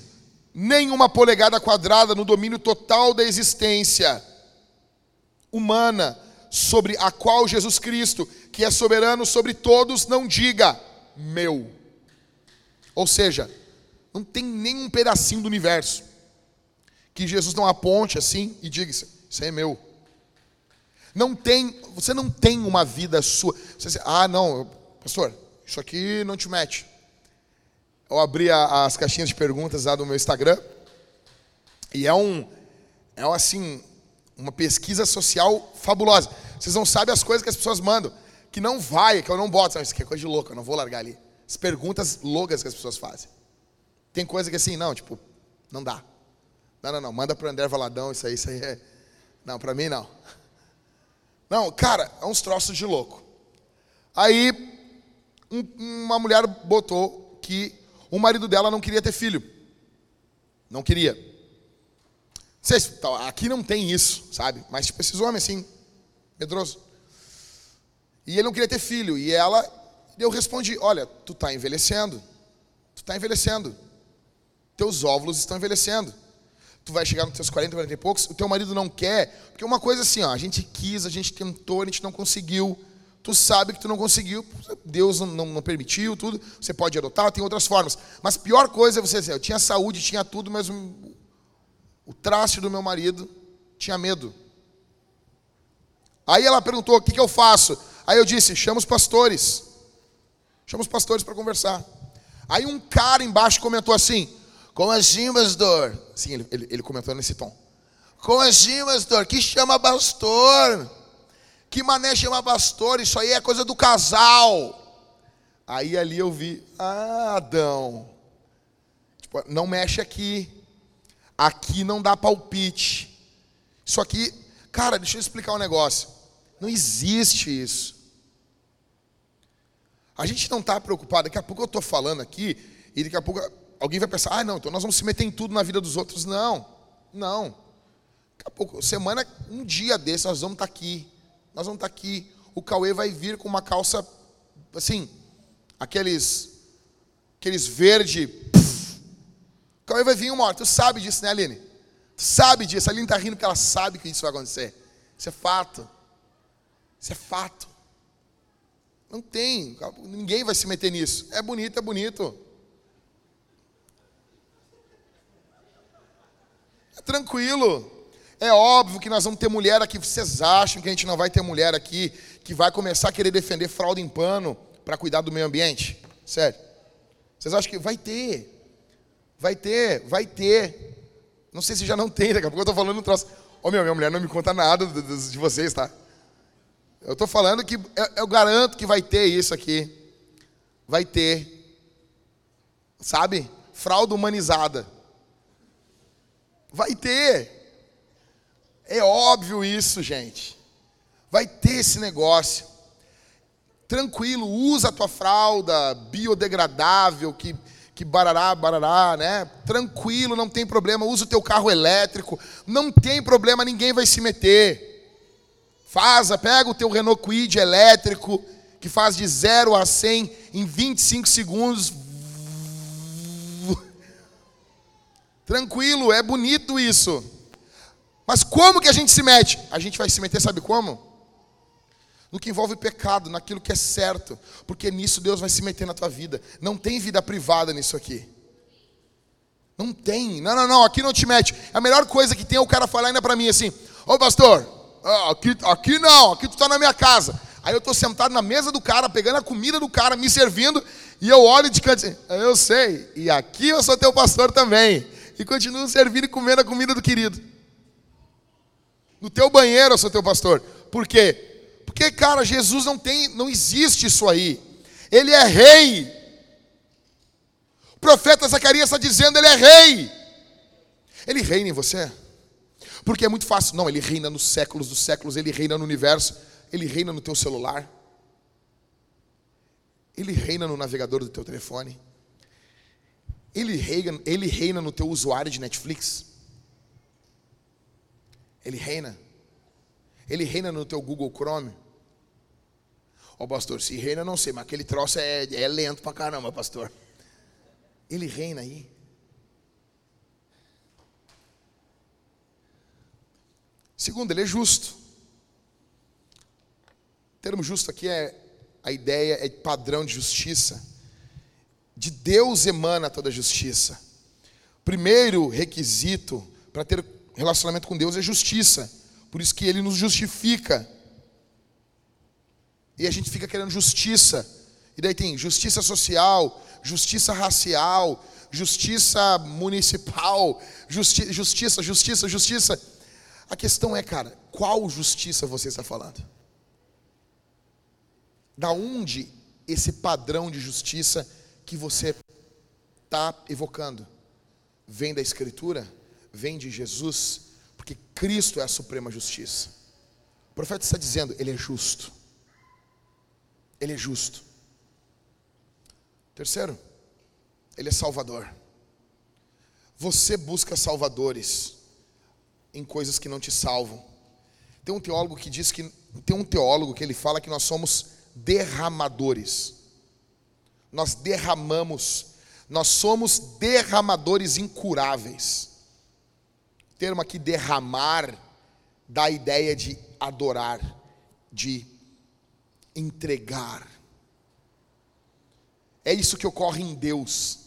nenhuma polegada quadrada no domínio total da existência humana sobre a qual Jesus Cristo, que é soberano sobre todos, não diga meu. Ou seja, não tem nenhum pedacinho do universo que Jesus não aponte assim e diga: Isso é meu. Não tem, você não tem uma vida sua. Você ah, não, pastor, isso aqui não te mete. Eu abri a, as caixinhas de perguntas lá do meu Instagram e é um, é assim, uma pesquisa social fabulosa. Vocês não sabem as coisas que as pessoas mandam, que não vai, que eu não boto. Isso aqui é coisa de louco, eu não vou largar ali. As perguntas loucas que as pessoas fazem. Tem coisa que assim, não, tipo, não dá. Não, não, não. Manda para o André Valadão, isso aí, isso aí é. Não, para mim não. Não, cara, é uns troços de louco. Aí, um, uma mulher botou que o marido dela não queria ter filho. Não queria. Vocês, aqui não tem isso, sabe? Mas, tipo, esses homens assim, medroso. E ele não queria ter filho. E ela, eu respondi: Olha, tu está envelhecendo. Tu está envelhecendo. Teus óvulos estão envelhecendo tu vai chegar nos teus 40, 40 e poucos, o teu marido não quer, porque uma coisa assim, ó, a gente quis, a gente tentou, a gente não conseguiu, tu sabe que tu não conseguiu, Deus não, não, não permitiu, tudo, você pode adotar, tem outras formas, mas pior coisa é você dizer, eu tinha saúde, tinha tudo, mas o, o traste do meu marido tinha medo. Aí ela perguntou: o que, que eu faço? Aí eu disse: chama os pastores. Chama os pastores para conversar. Aí um cara embaixo comentou assim: Como assim, pastor? Sim, ele, ele, ele comentou nesse tom. Como assim, pastor? Que chama pastor? Que mané chama pastor? Isso aí é coisa do casal. Aí ali eu vi, ah, Adão, tipo, não mexe aqui. Aqui não dá palpite. Isso aqui, cara, deixa eu explicar um negócio. Não existe isso. A gente não está preocupado. Daqui a pouco eu estou falando aqui e daqui a pouco alguém vai pensar: ah, não, então nós vamos se meter em tudo na vida dos outros. Não, não. Daqui a pouco, semana, um dia desse, nós vamos estar tá aqui. Nós vamos estar tá aqui. O Cauê vai vir com uma calça, assim, aqueles, aqueles verde. O Cauê vai vir uma hora. Tu sabe disso, né, Aline? Tu sabe disso. A Aline está rindo porque ela sabe que isso vai acontecer. Isso é fato. Isso é fato. Não tem, ninguém vai se meter nisso. É bonito, é bonito. Tranquilo. É óbvio que nós vamos ter mulher aqui. Vocês acham que a gente não vai ter mulher aqui que vai começar a querer defender fralda em pano para cuidar do meio ambiente? Sério. Vocês acham que vai ter? Vai ter, vai ter. Não sei se já não tem, daqui a pouco eu estou falando um troço. Ô oh, meu, minha mulher não me conta nada de vocês, tá? Eu estou falando que eu garanto que vai ter isso aqui. Vai ter. Sabe? Fraude humanizada. Vai ter. É óbvio isso, gente. Vai ter esse negócio. Tranquilo, usa a tua fralda biodegradável, que, que barará, barará, né? Tranquilo, não tem problema. Usa o teu carro elétrico. Não tem problema, ninguém vai se meter. Faça, pega o teu Renault Kwid elétrico, que faz de 0 a 100 em 25 segundos. Tranquilo, é bonito isso. Mas como que a gente se mete? A gente vai se meter, sabe como? No que envolve pecado, naquilo que é certo, porque nisso Deus vai se meter na tua vida. Não tem vida privada nisso aqui. Não tem. Não, não, não, aqui não te mete. A melhor coisa que tem é o cara falar ainda para mim assim: Ô pastor, ah, aqui, aqui não, aqui tu está na minha casa. Aí eu estou sentado na mesa do cara, pegando a comida do cara, me servindo, e eu olho de canto assim, eu sei, e aqui eu sou teu pastor também. E continuo servindo e comendo a comida do querido. No teu banheiro eu sou teu pastor. Por quê? Porque, cara, Jesus não tem, não existe isso aí. Ele é rei. O profeta Zacarias está dizendo, ele é rei. Ele reina em você. Porque é muito fácil. Não, ele reina nos séculos dos séculos, ele reina no universo, ele reina no teu celular. Ele reina no navegador do teu telefone. Ele reina, ele reina no teu usuário de Netflix. Ele reina. Ele reina no teu Google Chrome. Ó oh, pastor, se reina não sei, mas aquele troço é, é lento pra caramba, pastor. Ele reina aí. Segundo, ele é justo. O termo justo aqui é a ideia é padrão de justiça. De Deus emana toda a justiça. Primeiro requisito para ter relacionamento com Deus é justiça. Por isso que ele nos justifica. E a gente fica querendo justiça. E daí tem justiça social, justiça racial, justiça municipal, justi justiça, justiça, justiça. A questão é, cara, qual justiça você está falando? Da onde esse padrão de justiça que você está evocando? Vem da Escritura? Vem de Jesus? Porque Cristo é a suprema justiça. O profeta está dizendo, ele é justo. Ele é justo. Terceiro, ele é salvador. Você busca salvadores em coisas que não te salvam. Tem um teólogo que diz que tem um teólogo que ele fala que nós somos derramadores. Nós derramamos, nós somos derramadores incuráveis. O termo aqui derramar dá a ideia de adorar, de entregar. É isso que ocorre em Deus.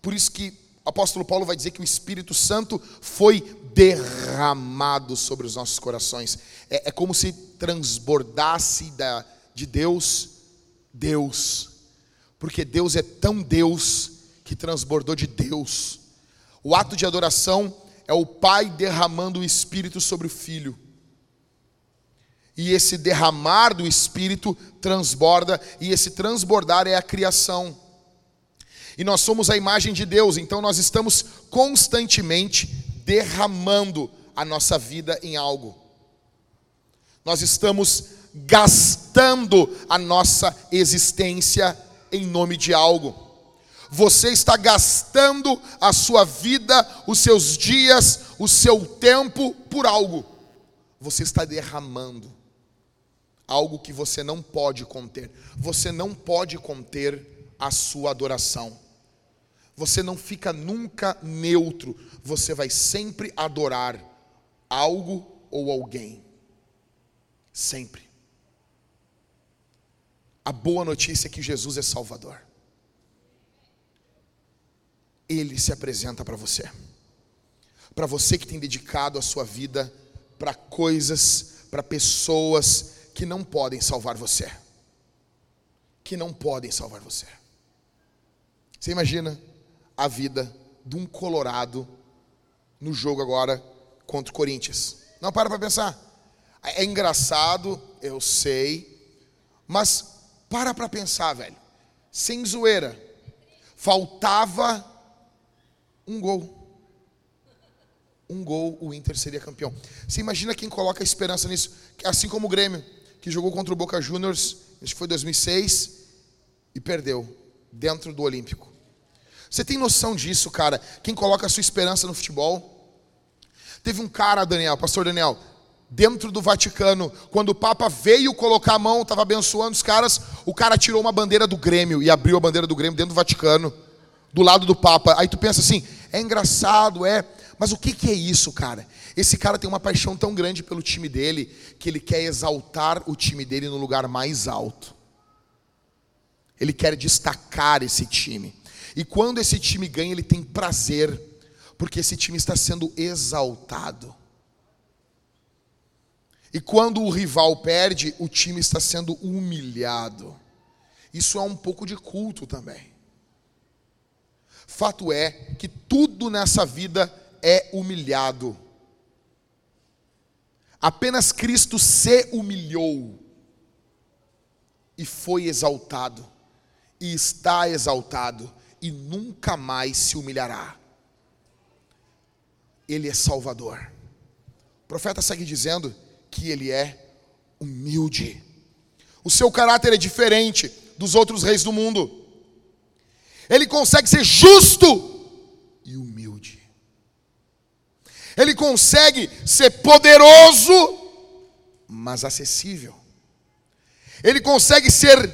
Por isso que o apóstolo Paulo vai dizer que o Espírito Santo foi derramado sobre os nossos corações. É, é como se transbordasse da, de Deus, Deus. Porque Deus é tão Deus que transbordou de Deus. O ato de adoração é o Pai derramando o Espírito sobre o Filho. E esse derramar do Espírito transborda, e esse transbordar é a criação. E nós somos a imagem de Deus, então nós estamos constantemente derramando a nossa vida em algo. Nós estamos gastando a nossa existência em nome de algo. Você está gastando a sua vida, os seus dias, o seu tempo por algo. Você está derramando algo que você não pode conter. Você não pode conter a sua adoração. Você não fica nunca neutro, você vai sempre adorar algo ou alguém. Sempre. A boa notícia é que Jesus é Salvador. Ele se apresenta para você. Para você que tem dedicado a sua vida para coisas, para pessoas que não podem salvar você. Que não podem salvar você. Você imagina a vida de um Colorado no jogo agora contra o Corinthians? Não, para para pensar. É engraçado, eu sei, mas para para pensar, velho. Sem zoeira. Faltava um gol. Um gol, o Inter seria campeão. Você imagina quem coloca esperança nisso? Assim como o Grêmio que jogou contra o Boca Juniors, acho que foi 2006, e perdeu, dentro do Olímpico. Você tem noção disso, cara? Quem coloca a sua esperança no futebol? Teve um cara, Daniel, pastor Daniel, dentro do Vaticano, quando o Papa veio colocar a mão, estava abençoando os caras, o cara tirou uma bandeira do Grêmio e abriu a bandeira do Grêmio dentro do Vaticano, do lado do Papa. Aí tu pensa assim, é engraçado, é, mas o que, que é isso, cara? Esse cara tem uma paixão tão grande pelo time dele que ele quer exaltar o time dele no lugar mais alto. Ele quer destacar esse time. E quando esse time ganha, ele tem prazer, porque esse time está sendo exaltado. E quando o rival perde, o time está sendo humilhado. Isso é um pouco de culto também. Fato é que tudo nessa vida é humilhado. Apenas Cristo se humilhou e foi exaltado, e está exaltado, e nunca mais se humilhará. Ele é Salvador. O profeta segue dizendo que ele é humilde. O seu caráter é diferente dos outros reis do mundo. Ele consegue ser justo e humilde. Ele consegue ser poderoso, mas acessível. Ele consegue ser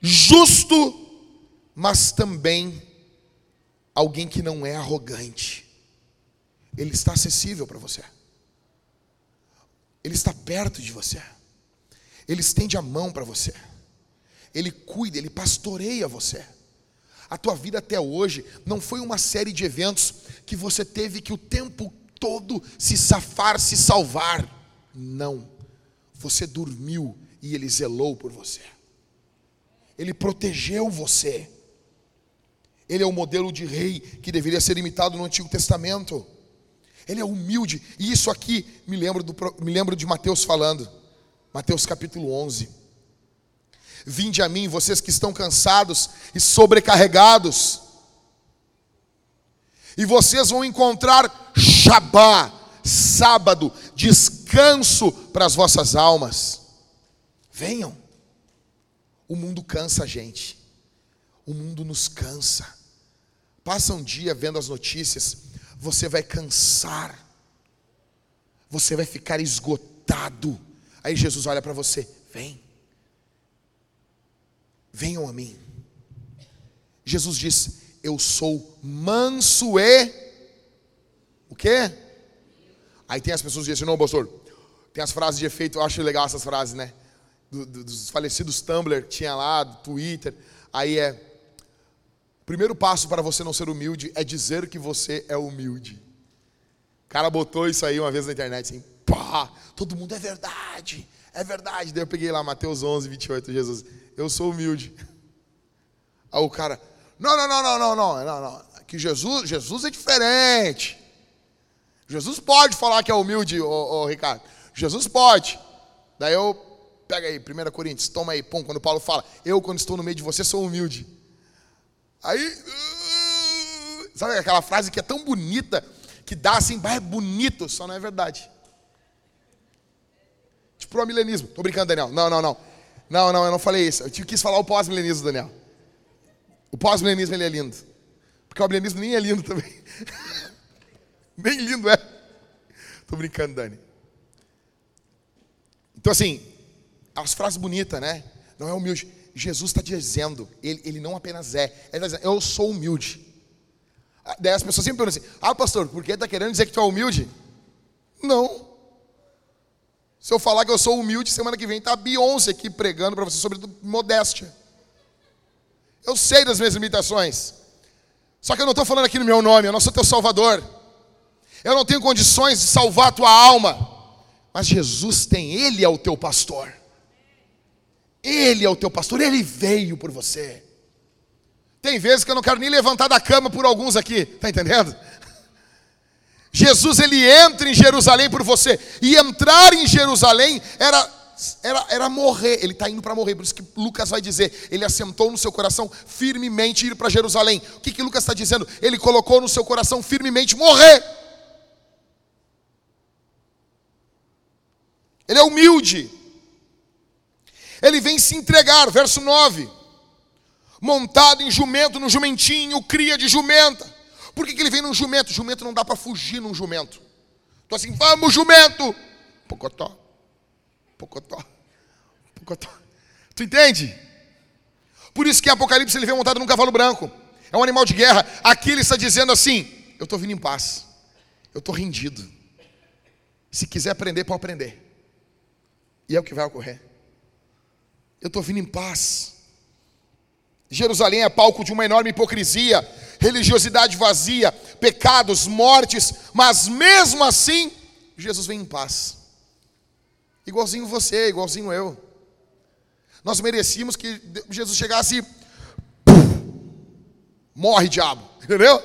justo, mas também alguém que não é arrogante. Ele está acessível para você. Ele está perto de você. Ele estende a mão para você. Ele cuida, ele pastoreia você. A tua vida até hoje não foi uma série de eventos que você teve que o tempo todo se safar, se salvar. Não. Você dormiu e ele zelou por você. Ele protegeu você. Ele é o modelo de rei que deveria ser imitado no Antigo Testamento. Ele é humilde. E isso aqui me lembro, do, me lembro de Mateus falando. Mateus capítulo 11. Vinde a mim, vocês que estão cansados e sobrecarregados, e vocês vão encontrar Shabá, sábado, descanso para as vossas almas. Venham. O mundo cansa a gente. O mundo nos cansa. Passa um dia vendo as notícias, você vai cansar. Você vai ficar esgotado. Aí Jesus olha para você, vem. Venham a mim. Jesus diz: Eu sou manso e. O quê? Aí tem as pessoas que dizem: Não, pastor, tem as frases de efeito, eu acho legal essas frases, né? Do, do, dos falecidos Tumblr, tinha lá, do Twitter. Aí é. Primeiro passo para você não ser humilde é dizer que você é humilde. O cara botou isso aí uma vez na internet, assim, pá, todo mundo é verdade, é verdade. Daí eu peguei lá Mateus 11, 28, Jesus, eu sou humilde. Aí o cara, não, não, não, não, não, não, não, não. Que Jesus, Jesus é diferente. Jesus pode falar que é humilde, ô, ô, Ricardo. Jesus pode. Daí eu, pega aí, 1 Coríntios, toma aí, pum, quando Paulo fala, eu quando estou no meio de você sou humilde. Aí, sabe aquela frase que é tão bonita, que dá assim, é bonito, só não é verdade. Tipo o milenismo. Tô brincando, Daniel. Não, não, não. Não, não, eu não falei isso. Eu quis falar o pós-milenismo, Daniel. O pós-milenismo ele é lindo. Porque o milenismo nem é lindo também. nem lindo é. Tô brincando, Dani. Então, assim, as frases bonitas, né? Não é humilde. Jesus está dizendo, ele, ele não apenas é, ele está dizendo, eu sou humilde. Ah, daí as pessoas sempre perguntam assim: ah, pastor, por que está querendo dizer que tu é humilde? Não. Se eu falar que eu sou humilde, semana que vem está a Beyoncé aqui pregando para você sobre modéstia. Eu sei das minhas limitações. Só que eu não estou falando aqui no meu nome, eu não sou teu salvador. Eu não tenho condições de salvar a tua alma. Mas Jesus tem, Ele é o teu pastor. Ele é o teu pastor, Ele veio por você. Tem vezes que eu não quero nem levantar da cama por alguns aqui, está entendendo? Jesus ele entra em Jerusalém por você, e entrar em Jerusalém era era, era morrer, ele está indo para morrer, por isso que Lucas vai dizer, ele assentou no seu coração firmemente ir para Jerusalém. O que, que Lucas está dizendo? Ele colocou no seu coração firmemente morrer. Ele é humilde. Ele vem se entregar, verso 9. Montado em jumento, no jumentinho, cria de jumenta. Por que, que ele vem num jumento? Jumento não dá para fugir num jumento. Então assim, vamos jumento. Pocotó. Pocotó. Pocotó. Tu entende? Por isso que em Apocalipse ele vem montado num cavalo branco. É um animal de guerra. Aqui ele está dizendo assim: Eu estou vindo em paz. Eu estou rendido. Se quiser aprender, pode aprender. E é o que vai ocorrer. Eu estou vindo em paz. Jerusalém é palco de uma enorme hipocrisia, religiosidade vazia, pecados, mortes, mas mesmo assim, Jesus vem em paz. Igualzinho você, igualzinho eu. Nós merecíamos que Jesus chegasse e morre, diabo, entendeu?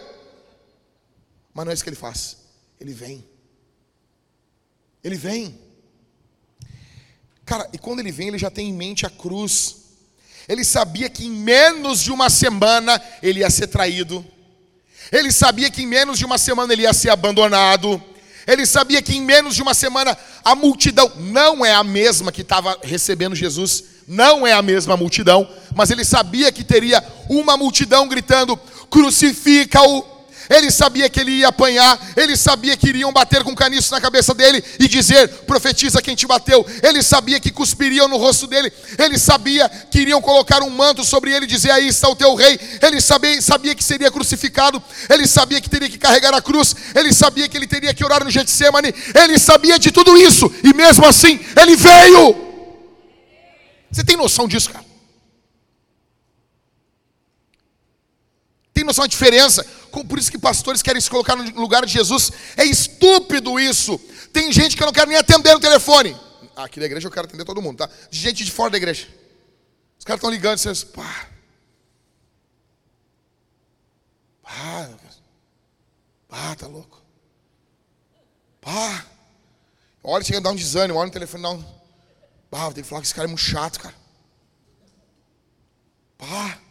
Mas não é isso que ele faz. Ele vem. Ele vem. Cara, e quando ele vem, ele já tem em mente a cruz. Ele sabia que em menos de uma semana ele ia ser traído. Ele sabia que em menos de uma semana ele ia ser abandonado. Ele sabia que em menos de uma semana a multidão não é a mesma que estava recebendo Jesus, não é a mesma multidão, mas ele sabia que teria uma multidão gritando: crucifica-o, ele sabia que ele ia apanhar, ele sabia que iriam bater com caniço na cabeça dele e dizer: profetiza quem te bateu. Ele sabia que cuspiriam no rosto dele, ele sabia que iriam colocar um manto sobre ele e dizer: aí está o teu rei. Ele sabia, sabia que seria crucificado, ele sabia que teria que carregar a cruz, ele sabia que ele teria que orar no Getsemane, ele sabia de tudo isso e mesmo assim ele veio. Você tem noção disso, cara? Tem noção da diferença? Por isso que pastores querem se colocar no lugar de Jesus. É estúpido isso. Tem gente que eu não quero nem atender no telefone. Aqui da igreja eu quero atender todo mundo, tá? De gente de fora da igreja. Os caras estão ligando vocês, pá. Pá, pá, tá louco. Pá. Olha, chega a dar um desânimo, olha no telefone, não. Pá, vou que falar que esse cara é muito chato, cara. Pá.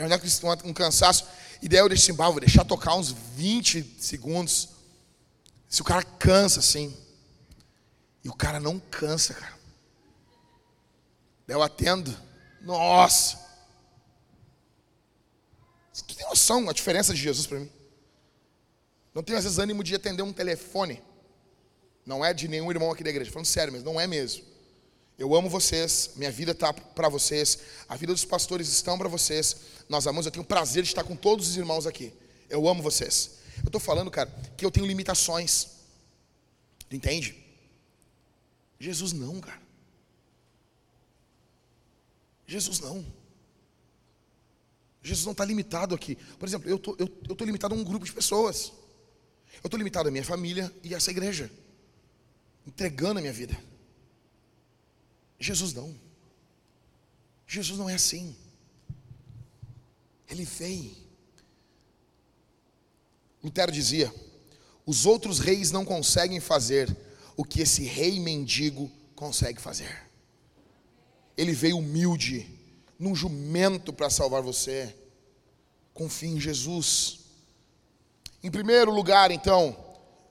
É olhar com um cansaço. E daí eu deixo assim, vou deixar tocar uns 20 segundos. Se o cara cansa assim. E o cara não cansa, cara. Daí eu atendo. Nossa. Tu tem noção a diferença de Jesus para mim? Não tenho às vezes ânimo de atender um telefone. Não é de nenhum irmão aqui da igreja. Falando sério, mas não é mesmo. Eu amo vocês, minha vida está para vocês, a vida dos pastores estão para vocês. Nós amamos, eu tenho prazer de estar com todos os irmãos aqui. Eu amo vocês. Eu estou falando, cara, que eu tenho limitações. Entende? Jesus não, cara. Jesus não. Jesus não está limitado aqui. Por exemplo, eu tô, estou tô limitado a um grupo de pessoas. Eu estou limitado à minha família e a essa igreja. Entregando a minha vida. Jesus não. Jesus não é assim. Ele vem. Lutero dizia: os outros reis não conseguem fazer o que esse rei mendigo consegue fazer. Ele veio humilde, num jumento para salvar você. Confie em Jesus. Em primeiro lugar, então,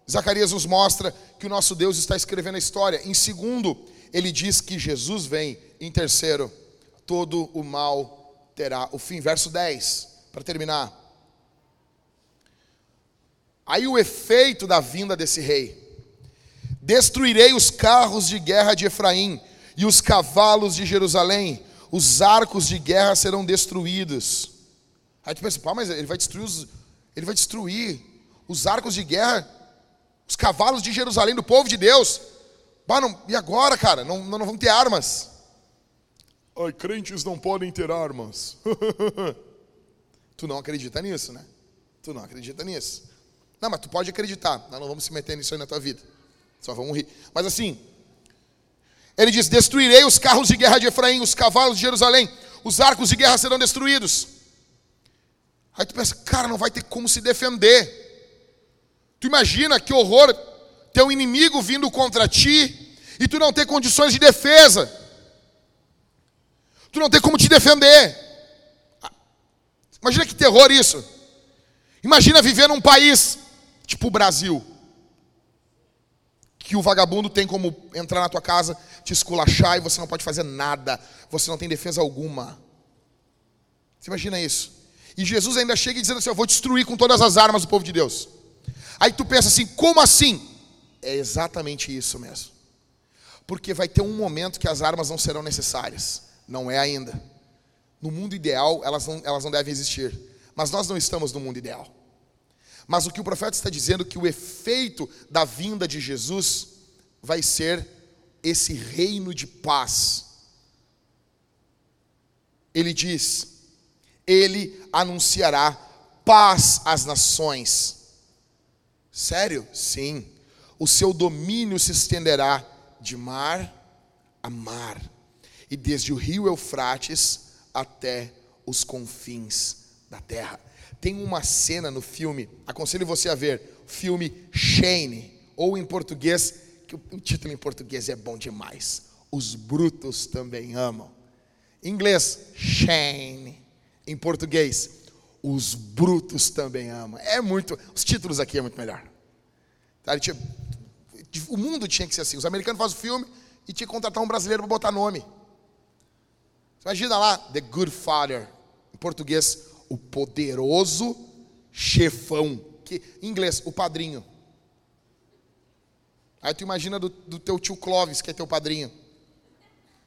Zacarias nos mostra que o nosso Deus está escrevendo a história. Em segundo, ele diz que Jesus vem. Em terceiro, todo o mal terá o fim. Verso 10, para terminar. Aí o efeito da vinda desse rei. Destruirei os carros de guerra de Efraim e os cavalos de Jerusalém, os arcos de guerra serão destruídos. Aí tu pensa, pá, mas ele vai destruir os, ele vai destruir os arcos de guerra, os cavalos de Jerusalém, do povo de Deus. Não, e agora, cara? Não, não, não vamos ter armas. Ai, crentes não podem ter armas. tu não acredita nisso, né? Tu não acredita nisso. Não, mas tu pode acreditar. Nós não vamos se meter nisso aí na tua vida. Só vamos rir. Mas assim, ele diz: Destruirei os carros de guerra de Efraim, os cavalos de Jerusalém, os arcos de guerra serão destruídos. Aí tu pensa, cara, não vai ter como se defender. Tu imagina que horror ter um inimigo vindo contra ti e tu não ter condições de defesa. Tu não tem como te defender. Imagina que terror isso. Imagina viver num país tipo o Brasil que o vagabundo tem como entrar na tua casa, te esculachar e você não pode fazer nada, você não tem defesa alguma. Você imagina isso? E Jesus ainda chega dizendo assim: Eu vou destruir com todas as armas o povo de Deus. Aí tu pensa assim: Como assim? É exatamente isso mesmo. Porque vai ter um momento que as armas não serão necessárias. Não é ainda. No mundo ideal, elas não, elas não devem existir. Mas nós não estamos no mundo ideal. Mas o que o profeta está dizendo é que o efeito da vinda de Jesus vai ser esse reino de paz. Ele diz: Ele anunciará paz às nações. Sério? Sim. O seu domínio se estenderá de mar a mar, e desde o rio Eufrates até os confins da terra. Tem uma cena no filme, aconselho você a ver, filme Shane, ou em português, que o título em português é bom demais. Os brutos também amam. Em inglês, Shane. Em português, os brutos também amam. É muito, os títulos aqui é muito melhor. Tá, o mundo tinha que ser assim. Os americanos fazem o filme e tinha que contratar um brasileiro para botar nome. Imagina lá, The Good Father. Em português, o poderoso chefão. Que, em inglês, o padrinho. Aí tu imagina do, do teu tio Clóvis, que é teu padrinho.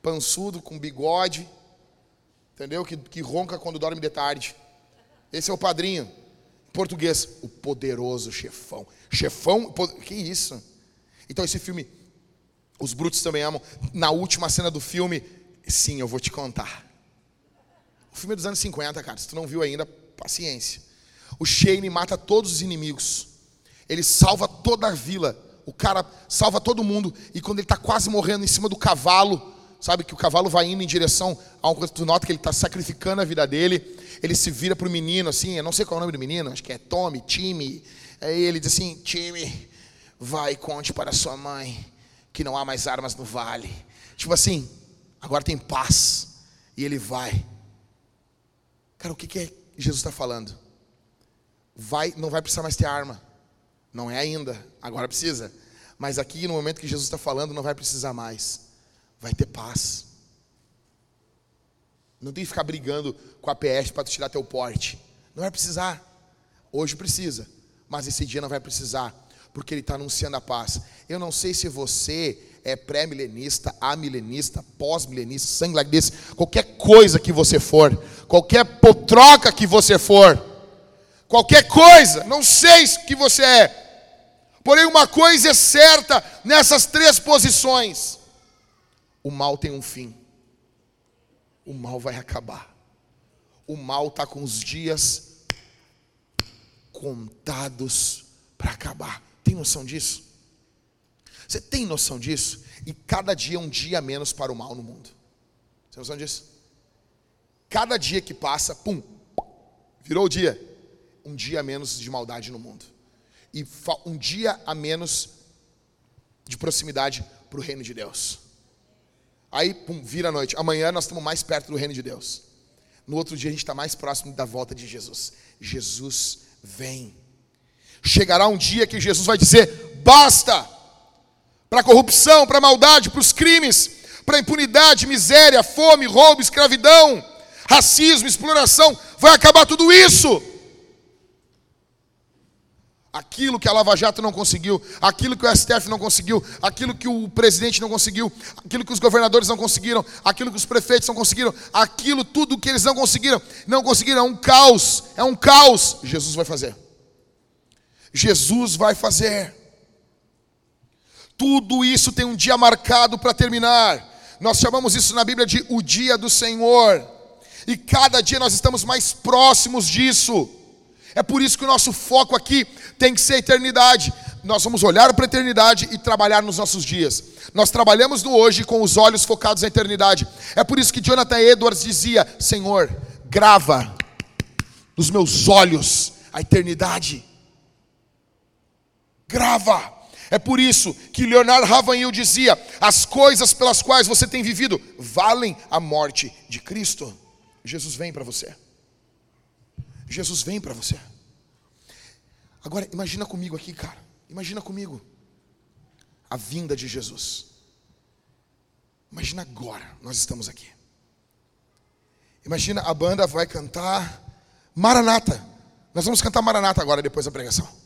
Pançudo, com bigode. Entendeu? Que, que ronca quando dorme de tarde. Esse é o padrinho. Em português, o poderoso chefão. Chefão, que isso? Então esse filme, os brutos também amam. Na última cena do filme, sim, eu vou te contar. O filme é dos anos 50, cara. Se tu não viu ainda, paciência. O Shane mata todos os inimigos. Ele salva toda a vila. O cara salva todo mundo. E quando ele está quase morrendo em cima do cavalo, sabe que o cavalo vai indo em direção a um tu nota que ele está sacrificando a vida dele. Ele se vira para o menino, assim, eu não sei qual é o nome do menino, acho que é Tommy, Timmy. Aí ele diz assim: Timmy, vai e conte para sua mãe que não há mais armas no vale. Tipo assim, agora tem paz. E ele vai. Cara, o que, que é Jesus está falando? Vai, não vai precisar mais ter arma. Não é ainda, agora precisa. Mas aqui, no momento que Jesus está falando, não vai precisar mais. Vai ter paz. Não tem que ficar brigando com a PS para tirar teu porte. Não vai precisar. Hoje precisa, mas esse dia não vai precisar, porque ele está anunciando a paz. Eu não sei se você é pré-milenista, amilenista, pós-milenista, sangue like desse, qualquer coisa que você for, qualquer potroca que você for, qualquer coisa, não sei o que você é. Porém, uma coisa é certa nessas três posições: o mal tem um fim, o mal vai acabar, O mal está com os dias contados para acabar. Tem noção disso? Você tem noção disso? E cada dia é um dia menos para o mal no mundo. Você tem noção disso? Cada dia que passa, pum, virou o dia. Um dia a menos de maldade no mundo. E um dia a menos de proximidade para o reino de Deus. Aí, pum, vira a noite. Amanhã nós estamos mais perto do reino de Deus. No outro dia a gente está mais próximo da volta de Jesus. Jesus vem. Chegará um dia que Jesus vai dizer: basta! Para a corrupção, para a maldade, para os crimes, para a impunidade, miséria, fome, roubo, escravidão, racismo, exploração. Vai acabar tudo isso. Aquilo que a Lava Jato não conseguiu, aquilo que o STF não conseguiu, aquilo que o presidente não conseguiu, aquilo que os governadores não conseguiram, aquilo que os prefeitos não conseguiram, aquilo tudo que eles não conseguiram, não conseguiram, é um caos, é um caos. Jesus vai fazer. Jesus vai fazer. Tudo isso tem um dia marcado para terminar. Nós chamamos isso na Bíblia de o dia do Senhor. E cada dia nós estamos mais próximos disso. É por isso que o nosso foco aqui tem que ser a eternidade. Nós vamos olhar para a eternidade e trabalhar nos nossos dias. Nós trabalhamos no hoje com os olhos focados na eternidade. É por isso que Jonathan Edwards dizia: Senhor, grava nos meus olhos a eternidade. Grava. É por isso que Leonardo Ravanhil dizia: as coisas pelas quais você tem vivido valem a morte de Cristo. Jesus vem para você. Jesus vem para você. Agora, imagina comigo aqui, cara. Imagina comigo a vinda de Jesus. Imagina agora, nós estamos aqui. Imagina a banda vai cantar Maranata. Nós vamos cantar Maranata agora, depois da pregação.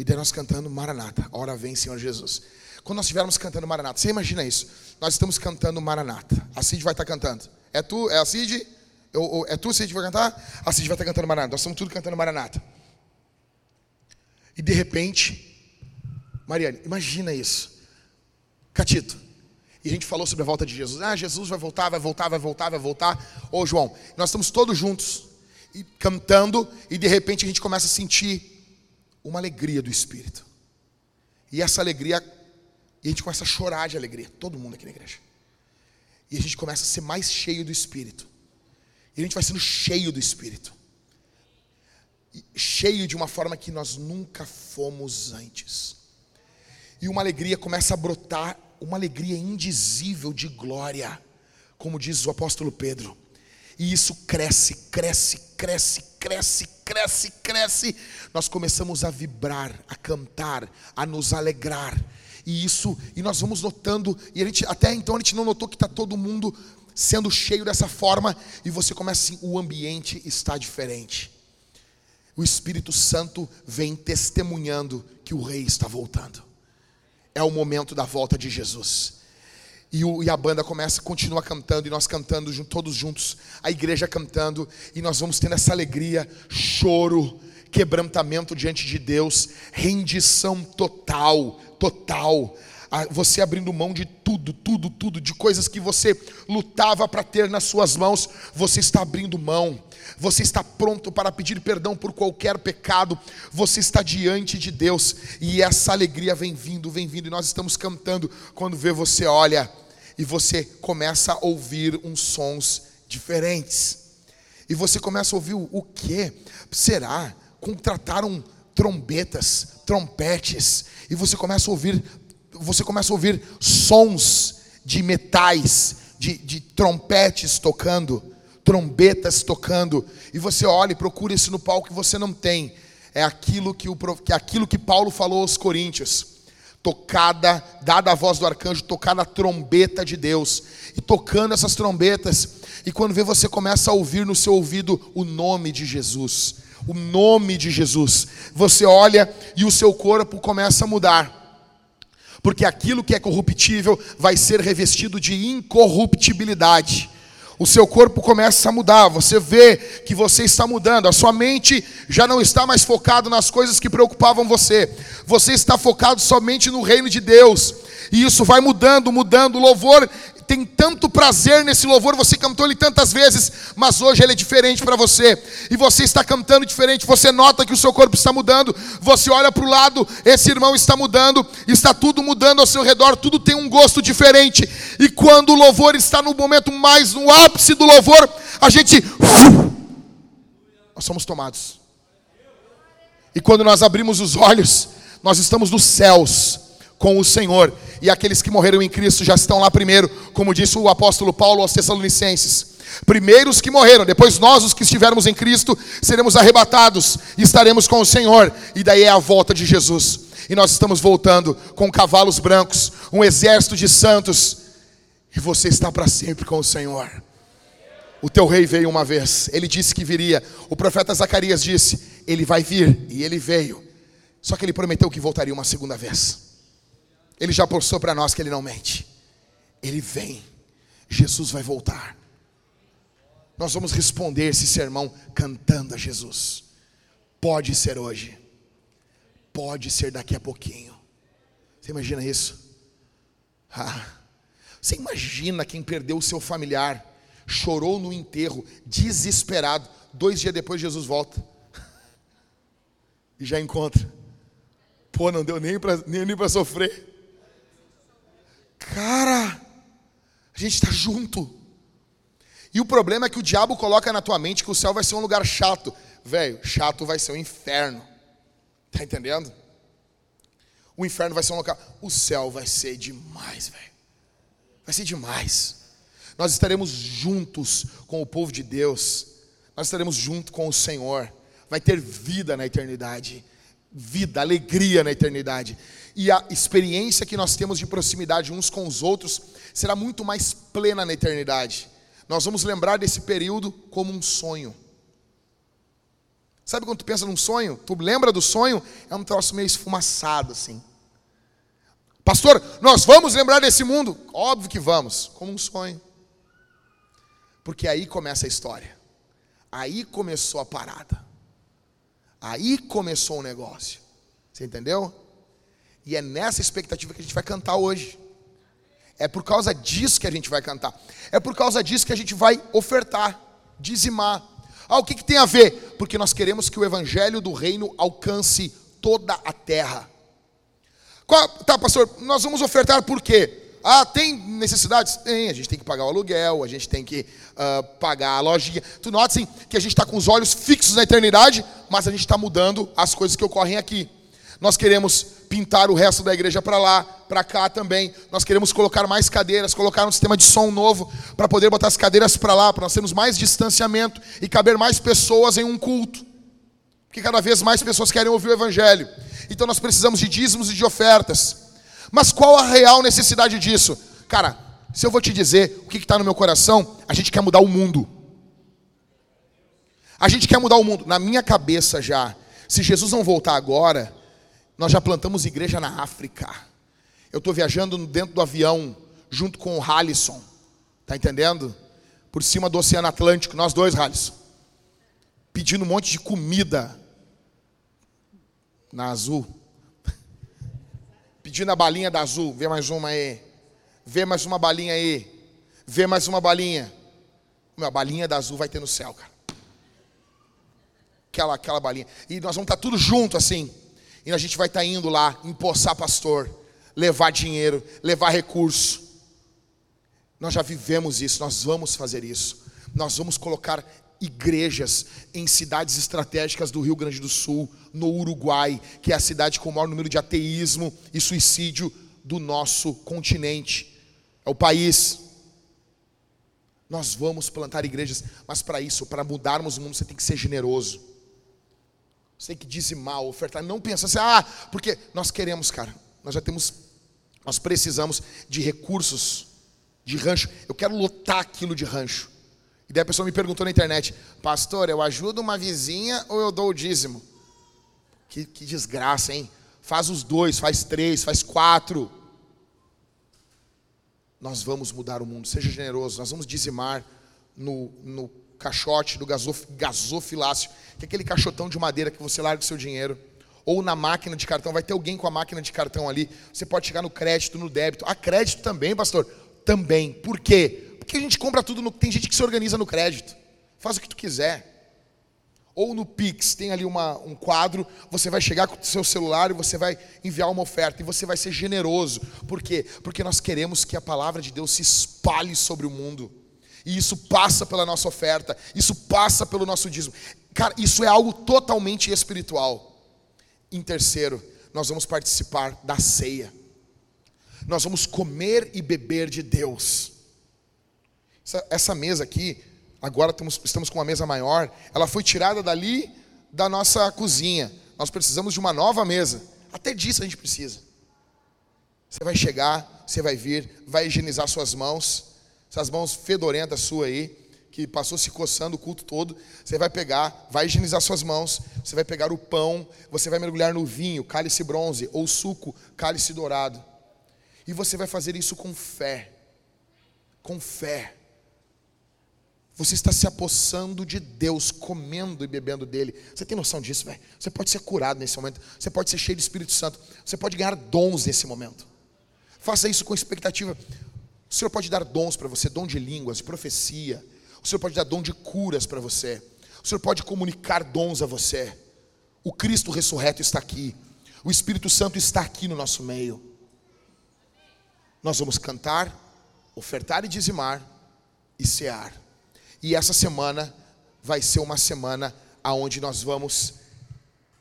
E daí nós cantando Maranata. Hora vem, Senhor Jesus. Quando nós estivermos cantando Maranata, você imagina isso? Nós estamos cantando Maranata. A Cid vai estar cantando. É tu? É a Cid? Eu, é tu, Cid, que vai cantar? A Cid vai estar cantando Maranata. Nós estamos tudo cantando Maranata. E de repente, Mariane, imagina isso. Catito. E a gente falou sobre a volta de Jesus. Ah, Jesus vai voltar, vai voltar, vai voltar, vai voltar. Ô João, nós estamos todos juntos e cantando e de repente a gente começa a sentir uma alegria do Espírito. E essa alegria, e a gente começa a chorar de alegria, todo mundo aqui na igreja. E a gente começa a ser mais cheio do Espírito. E a gente vai sendo cheio do Espírito. Cheio de uma forma que nós nunca fomos antes. E uma alegria começa a brotar, uma alegria indizível de glória, como diz o apóstolo Pedro. E isso cresce, cresce, cresce, cresce, cresce, cresce. Nós começamos a vibrar, a cantar, a nos alegrar. E isso, e nós vamos notando, e a gente até então a gente não notou que está todo mundo sendo cheio dessa forma, e você começa assim, o ambiente está diferente. O Espírito Santo vem testemunhando que o rei está voltando. É o momento da volta de Jesus. E, o, e, a banda começa, continua cantando, e nós cantando todos juntos, a igreja cantando, e nós vamos tendo essa alegria, choro, quebrantamento diante de Deus, rendição total, total. Você abrindo mão de tudo, tudo, tudo, de coisas que você lutava para ter nas suas mãos, você está abrindo mão. Você está pronto para pedir perdão por qualquer pecado. Você está diante de Deus e essa alegria vem vindo, vem vindo e nós estamos cantando quando vê você olha e você começa a ouvir uns sons diferentes. E você começa a ouvir o, que? Será? Contrataram trombetas, trompetes, e você começa a ouvir, você começa a ouvir sons de metais, de, de trompetes tocando, trombetas tocando, e você olha e procura isso no palco que você não tem. É aquilo que, o, que, aquilo que Paulo falou aos Coríntios. Tocada, dada a voz do arcanjo, tocada a trombeta de Deus, e tocando essas trombetas, e quando vê você começa a ouvir no seu ouvido o nome de Jesus, o nome de Jesus, você olha e o seu corpo começa a mudar, porque aquilo que é corruptível vai ser revestido de incorruptibilidade. O seu corpo começa a mudar, você vê que você está mudando, a sua mente já não está mais focado nas coisas que preocupavam você, você está focado somente no reino de Deus, e isso vai mudando, mudando, o louvor tem tanto prazer nesse louvor, você cantou ele tantas vezes, mas hoje ele é diferente para você. E você está cantando diferente, você nota que o seu corpo está mudando, você olha para o lado, esse irmão está mudando, está tudo mudando ao seu redor, tudo tem um gosto diferente. E quando o louvor está no momento mais no ápice do louvor, a gente nós somos tomados. E quando nós abrimos os olhos, nós estamos nos céus com o Senhor. E aqueles que morreram em Cristo já estão lá primeiro, como disse o apóstolo Paulo aos Tessalonicenses. Primeiros que morreram, depois nós, os que estivermos em Cristo, seremos arrebatados e estaremos com o Senhor. E daí é a volta de Jesus. E nós estamos voltando com cavalos brancos, um exército de santos. E você está para sempre com o Senhor. O teu rei veio uma vez, ele disse que viria. O profeta Zacarias disse: Ele vai vir, e ele veio. Só que ele prometeu que voltaria uma segunda vez. Ele já postou para nós que ele não mente. Ele vem, Jesus vai voltar. Nós vamos responder esse sermão cantando a Jesus. Pode ser hoje, pode ser daqui a pouquinho. Você imagina isso? Ah, você imagina quem perdeu o seu familiar? chorou no enterro, desesperado. Dois dias depois, Jesus volta e já encontra. Pô, não deu nem para nem, nem sofrer. Cara, a gente está junto. E o problema é que o diabo coloca na tua mente que o céu vai ser um lugar chato. Velho, chato vai ser o um inferno. Tá entendendo? O inferno vai ser um local. O céu vai ser demais, velho. Vai ser demais nós estaremos juntos com o povo de Deus, nós estaremos junto com o Senhor, vai ter vida na eternidade, vida, alegria na eternidade, e a experiência que nós temos de proximidade uns com os outros será muito mais plena na eternidade. Nós vamos lembrar desse período como um sonho. Sabe quando tu pensa num sonho? Tu lembra do sonho? É um troço meio esfumaçado assim. Pastor, nós vamos lembrar desse mundo? Óbvio que vamos, como um sonho. Porque aí começa a história. Aí começou a parada. Aí começou o negócio. Você entendeu? E é nessa expectativa que a gente vai cantar hoje. É por causa disso que a gente vai cantar. É por causa disso que a gente vai ofertar, dizimar. Ah, o que, que tem a ver? Porque nós queremos que o evangelho do reino alcance toda a terra. Qual, tá, pastor, nós vamos ofertar por quê? Ah, tem necessidades? Tem, a gente tem que pagar o aluguel, a gente tem que uh, pagar a lojinha. Tu nota assim, que a gente está com os olhos fixos na eternidade, mas a gente está mudando as coisas que ocorrem aqui. Nós queremos pintar o resto da igreja para lá, para cá também. Nós queremos colocar mais cadeiras, colocar um sistema de som novo para poder botar as cadeiras para lá, para nós termos mais distanciamento e caber mais pessoas em um culto. Porque cada vez mais pessoas querem ouvir o evangelho. Então nós precisamos de dízimos e de ofertas. Mas qual a real necessidade disso? Cara, se eu vou te dizer o que está no meu coração, a gente quer mudar o mundo. A gente quer mudar o mundo. Na minha cabeça já, se Jesus não voltar agora, nós já plantamos igreja na África. Eu estou viajando dentro do avião, junto com o Halisson. Tá entendendo? Por cima do Oceano Atlântico, nós dois, Halisson. Pedindo um monte de comida na Azul. Pedindo a balinha da azul. Vê mais uma aí. Vê mais uma balinha aí. Vê mais uma balinha. A balinha da azul vai ter no céu, cara. Aquela, aquela balinha. E nós vamos estar tudo junto assim. E a gente vai estar indo lá, empossar pastor, levar dinheiro, levar recurso. Nós já vivemos isso, nós vamos fazer isso. Nós vamos colocar igrejas em cidades estratégicas do Rio Grande do Sul, no Uruguai, que é a cidade com o maior número de ateísmo e suicídio do nosso continente. É o país. Nós vamos plantar igrejas, mas para isso, para mudarmos o mundo, você tem que ser generoso. Você tem que dizimar, ofertar. Não pensa assim, ah, porque nós queremos, cara. Nós já temos, nós precisamos de recursos, de rancho. Eu quero lotar aquilo de rancho. E daí a pessoa me perguntou na internet, pastor, eu ajudo uma vizinha ou eu dou o dízimo? Que, que desgraça, hein? Faz os dois, faz três, faz quatro. Nós vamos mudar o mundo, seja generoso, nós vamos dizimar no, no caixote do gasof, gasofilácio, que é aquele caixotão de madeira que você larga o seu dinheiro. Ou na máquina de cartão, vai ter alguém com a máquina de cartão ali. Você pode chegar no crédito, no débito. A crédito também, pastor. também. Por quê? Porque a gente compra tudo no. Tem gente que se organiza no crédito. Faz o que tu quiser. Ou no Pix, tem ali uma, um quadro, você vai chegar com o seu celular e você vai enviar uma oferta e você vai ser generoso. Por quê? Porque nós queremos que a palavra de Deus se espalhe sobre o mundo. E isso passa pela nossa oferta, isso passa pelo nosso dízimo. Cara, isso é algo totalmente espiritual. Em terceiro, nós vamos participar da ceia. Nós vamos comer e beber de Deus. Essa, essa mesa aqui, agora estamos, com uma mesa maior, ela foi tirada dali da nossa cozinha. Nós precisamos de uma nova mesa. Até disso a gente precisa. Você vai chegar, você vai vir, vai higienizar suas mãos, essas mãos fedorentas sua aí, que passou se coçando o culto todo, você vai pegar, vai higienizar suas mãos, você vai pegar o pão, você vai mergulhar no vinho, cálice bronze, ou suco, cálice dourado. E você vai fazer isso com fé. Com fé. Você está se apossando de Deus, comendo e bebendo dele. Você tem noção disso, velho? Você pode ser curado nesse momento. Você pode ser cheio do Espírito Santo. Você pode ganhar dons nesse momento. Faça isso com expectativa. O Senhor pode dar dons para você, dom de línguas, de profecia. O Senhor pode dar dom de curas para você. O Senhor pode comunicar dons a você. O Cristo ressurreto está aqui. O Espírito Santo está aqui no nosso meio. Nós vamos cantar, ofertar e dizimar e cear. E essa semana vai ser uma semana aonde nós vamos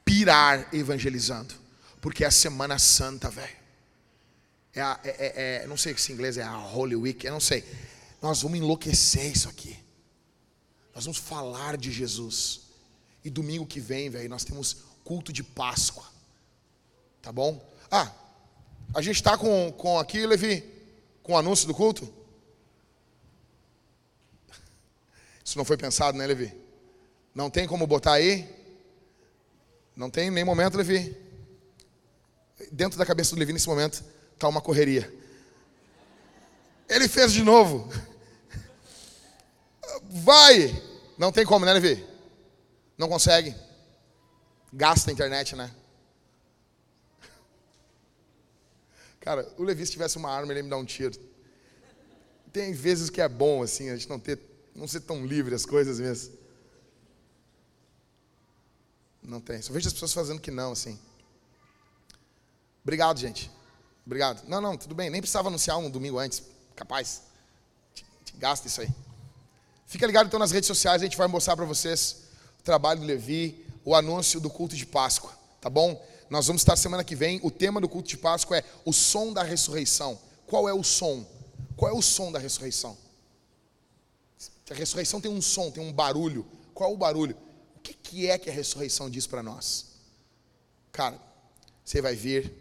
pirar evangelizando, porque é a Semana Santa, velho. É, é, é, é, não sei se em inglês é a Holy Week, eu não sei. Nós vamos enlouquecer isso aqui. Nós vamos falar de Jesus. E domingo que vem, velho, nós temos culto de Páscoa. Tá bom? Ah, a gente está com, com aqui, Levi, com o anúncio do culto? Isso não foi pensado, né, Levi? Não tem como botar aí? Não tem nem momento, Levi. Dentro da cabeça do Levi, nesse momento, está uma correria. Ele fez de novo. Vai! Não tem como, né, Levi? Não consegue. Gasta a internet, né? Cara, o Levi, se tivesse uma arma, ele ia me dar um tiro. Tem vezes que é bom, assim, a gente não ter não ser tão livre as coisas mesmo. Não tem. Só vejo as pessoas fazendo que não, assim. Obrigado, gente. Obrigado. Não, não, tudo bem. Nem precisava anunciar um domingo antes. Capaz. Gasta isso aí. Fica ligado então nas redes sociais, a gente vai mostrar para vocês o trabalho do Levi, o anúncio do culto de Páscoa, tá bom? Nós vamos estar semana que vem. O tema do culto de Páscoa é o som da ressurreição. Qual é o som? Qual é o som da ressurreição? A ressurreição tem um som, tem um barulho. Qual é o barulho? O que, que é que a ressurreição diz para nós? Cara, você vai vir,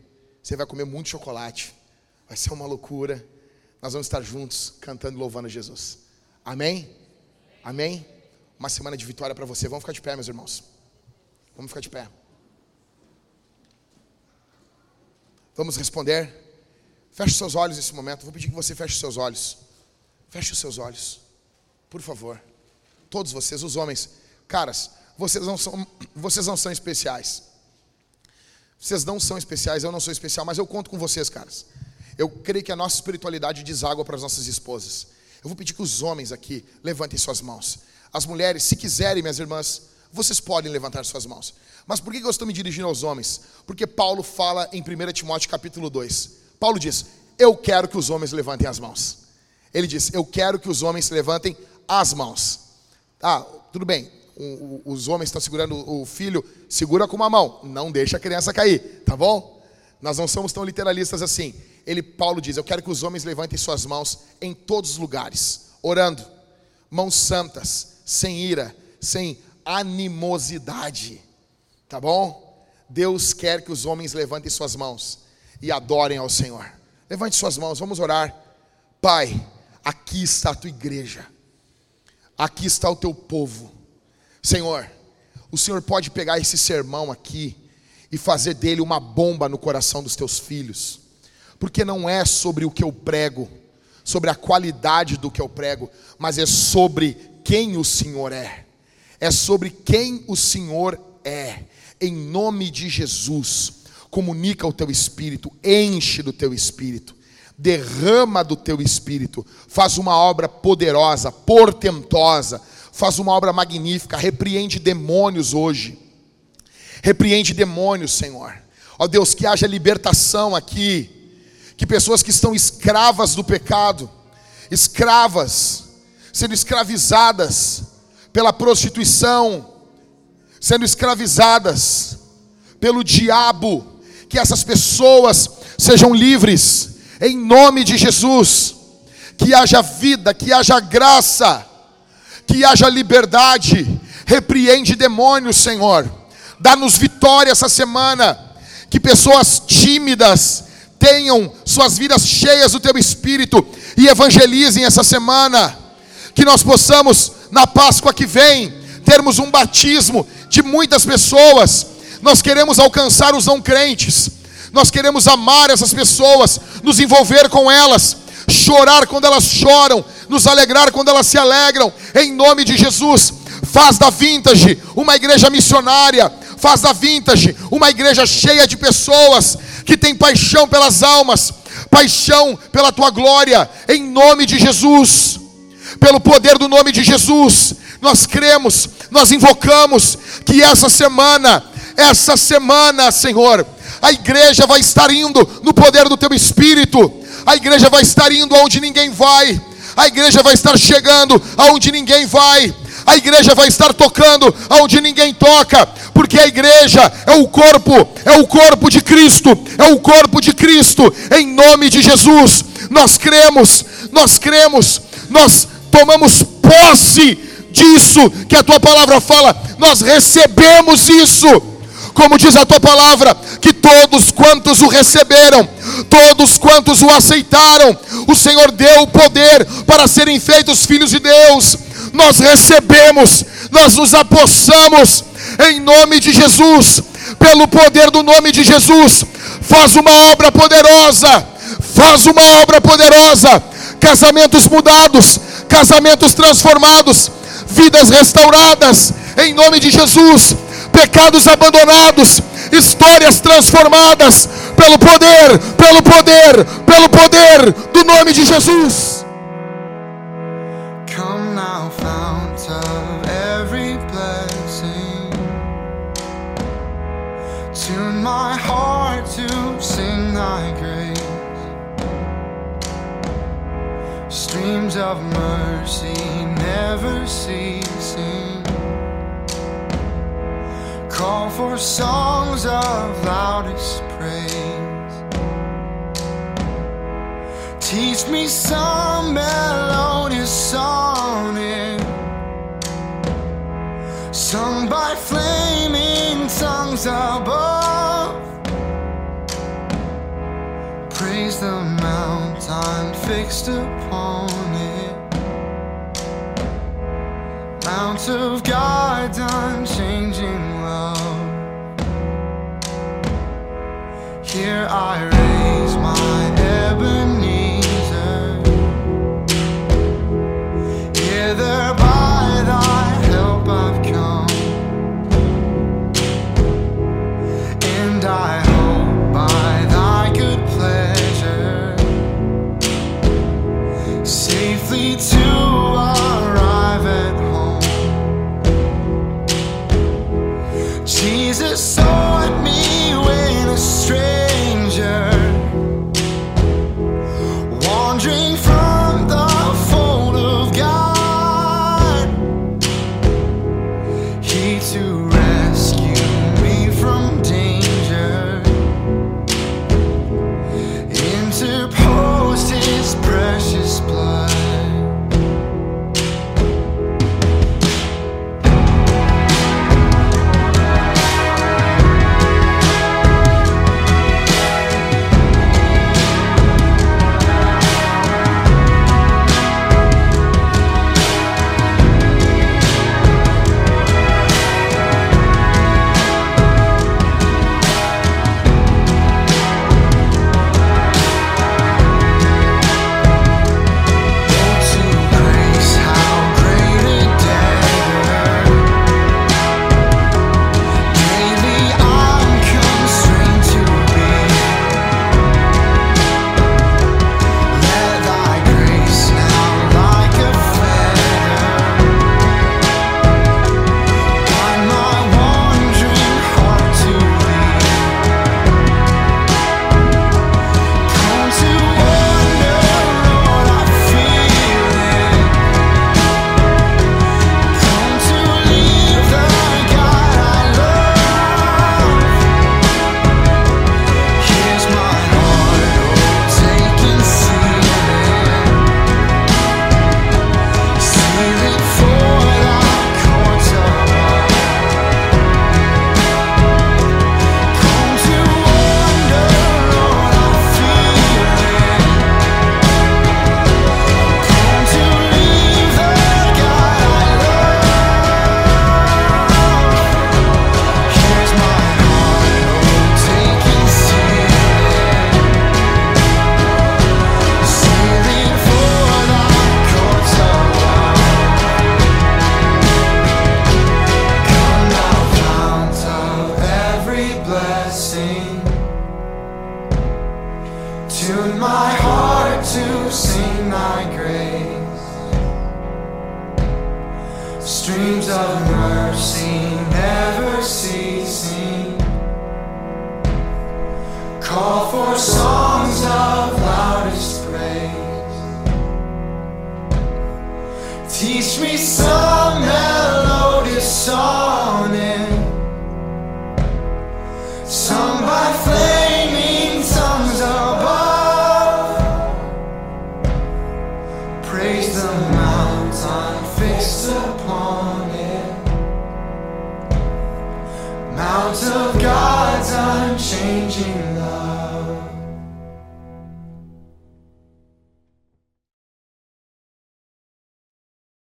você vai comer muito chocolate, vai ser uma loucura. Nós vamos estar juntos cantando e louvando Jesus. Amém? Amém? Uma semana de vitória para você. Vamos ficar de pé, meus irmãos. Vamos ficar de pé. Vamos responder. Feche seus olhos nesse momento. Vou pedir que você feche seus olhos. Feche os seus olhos. Por favor. Todos vocês, os homens. Caras, vocês não são, vocês não são especiais. Vocês não são especiais, eu não sou especial, mas eu conto com vocês, caras. Eu creio que a nossa espiritualidade deságua para as nossas esposas. Eu vou pedir que os homens aqui levantem suas mãos. As mulheres, se quiserem, minhas irmãs, vocês podem levantar suas mãos. Mas por que eu estou me dirigindo aos homens? Porque Paulo fala em 1 Timóteo capítulo 2. Paulo diz: Eu quero que os homens levantem as mãos. Ele diz: Eu quero que os homens levantem as mãos. Ah, tudo bem. Os homens estão segurando o filho, segura com uma mão, não deixa a criança cair, tá bom? Nós não somos tão literalistas assim. Ele, Paulo diz: Eu quero que os homens levantem suas mãos em todos os lugares, orando, mãos santas, sem ira, sem animosidade, tá bom? Deus quer que os homens levantem suas mãos e adorem ao Senhor. Levante suas mãos, vamos orar. Pai, aqui está a tua igreja. Aqui está o teu povo. Senhor, o Senhor pode pegar esse sermão aqui e fazer dele uma bomba no coração dos teus filhos, porque não é sobre o que eu prego, sobre a qualidade do que eu prego, mas é sobre quem o Senhor é, é sobre quem o Senhor é, em nome de Jesus. Comunica o teu espírito, enche do teu espírito, derrama do teu espírito, faz uma obra poderosa, portentosa, faz uma obra magnífica, repreende demônios hoje. Repreende demônios, Senhor. Ó Deus, que haja libertação aqui, que pessoas que estão escravas do pecado, escravas, sendo escravizadas pela prostituição, sendo escravizadas pelo diabo, que essas pessoas sejam livres, em nome de Jesus, que haja vida, que haja graça, que haja liberdade, repreende demônios, Senhor, dá-nos vitória essa semana, que pessoas tímidas tenham suas vidas cheias do Teu Espírito e evangelizem essa semana, que nós possamos, na Páscoa que vem, termos um batismo de muitas pessoas, nós queremos alcançar os não crentes, nós queremos amar essas pessoas, nos envolver com elas, chorar quando elas choram, nos alegrar quando elas se alegram, em nome de Jesus. Faz da Vintage uma igreja missionária, faz da Vintage uma igreja cheia de pessoas que tem paixão pelas almas, paixão pela tua glória, em nome de Jesus. Pelo poder do nome de Jesus, nós cremos, nós invocamos que essa semana, essa semana, Senhor, a igreja vai estar indo no poder do teu espírito, a igreja vai estar indo aonde ninguém vai, a igreja vai estar chegando aonde ninguém vai, a igreja vai estar tocando aonde ninguém toca, porque a igreja é o corpo, é o corpo de Cristo, é o corpo de Cristo, em nome de Jesus. Nós cremos, nós cremos, nós tomamos posse disso que a tua palavra fala, nós recebemos isso como diz a tua palavra, que todos quantos o receberam, todos quantos o aceitaram, o Senhor deu o poder para serem feitos filhos de Deus. Nós recebemos, nós nos apossamos em nome de Jesus, pelo poder do nome de Jesus. Faz uma obra poderosa, faz uma obra poderosa. Casamentos mudados, casamentos transformados, vidas restauradas, em nome de Jesus pecados abandonados, histórias transformadas pelo poder, pelo poder, pelo poder do nome de Jesus. Come now, fount of every blessing. Tune my heart to sing thy grace. Streams of mercy never ceasing. Call for songs of loudest praise. Teach me some melodious sonnet, sung by flaming tongues above. Praise the mount I'm fixed upon it. Mount of God's unchanging love. Here I raise my Ebenezer. Jesus saw me.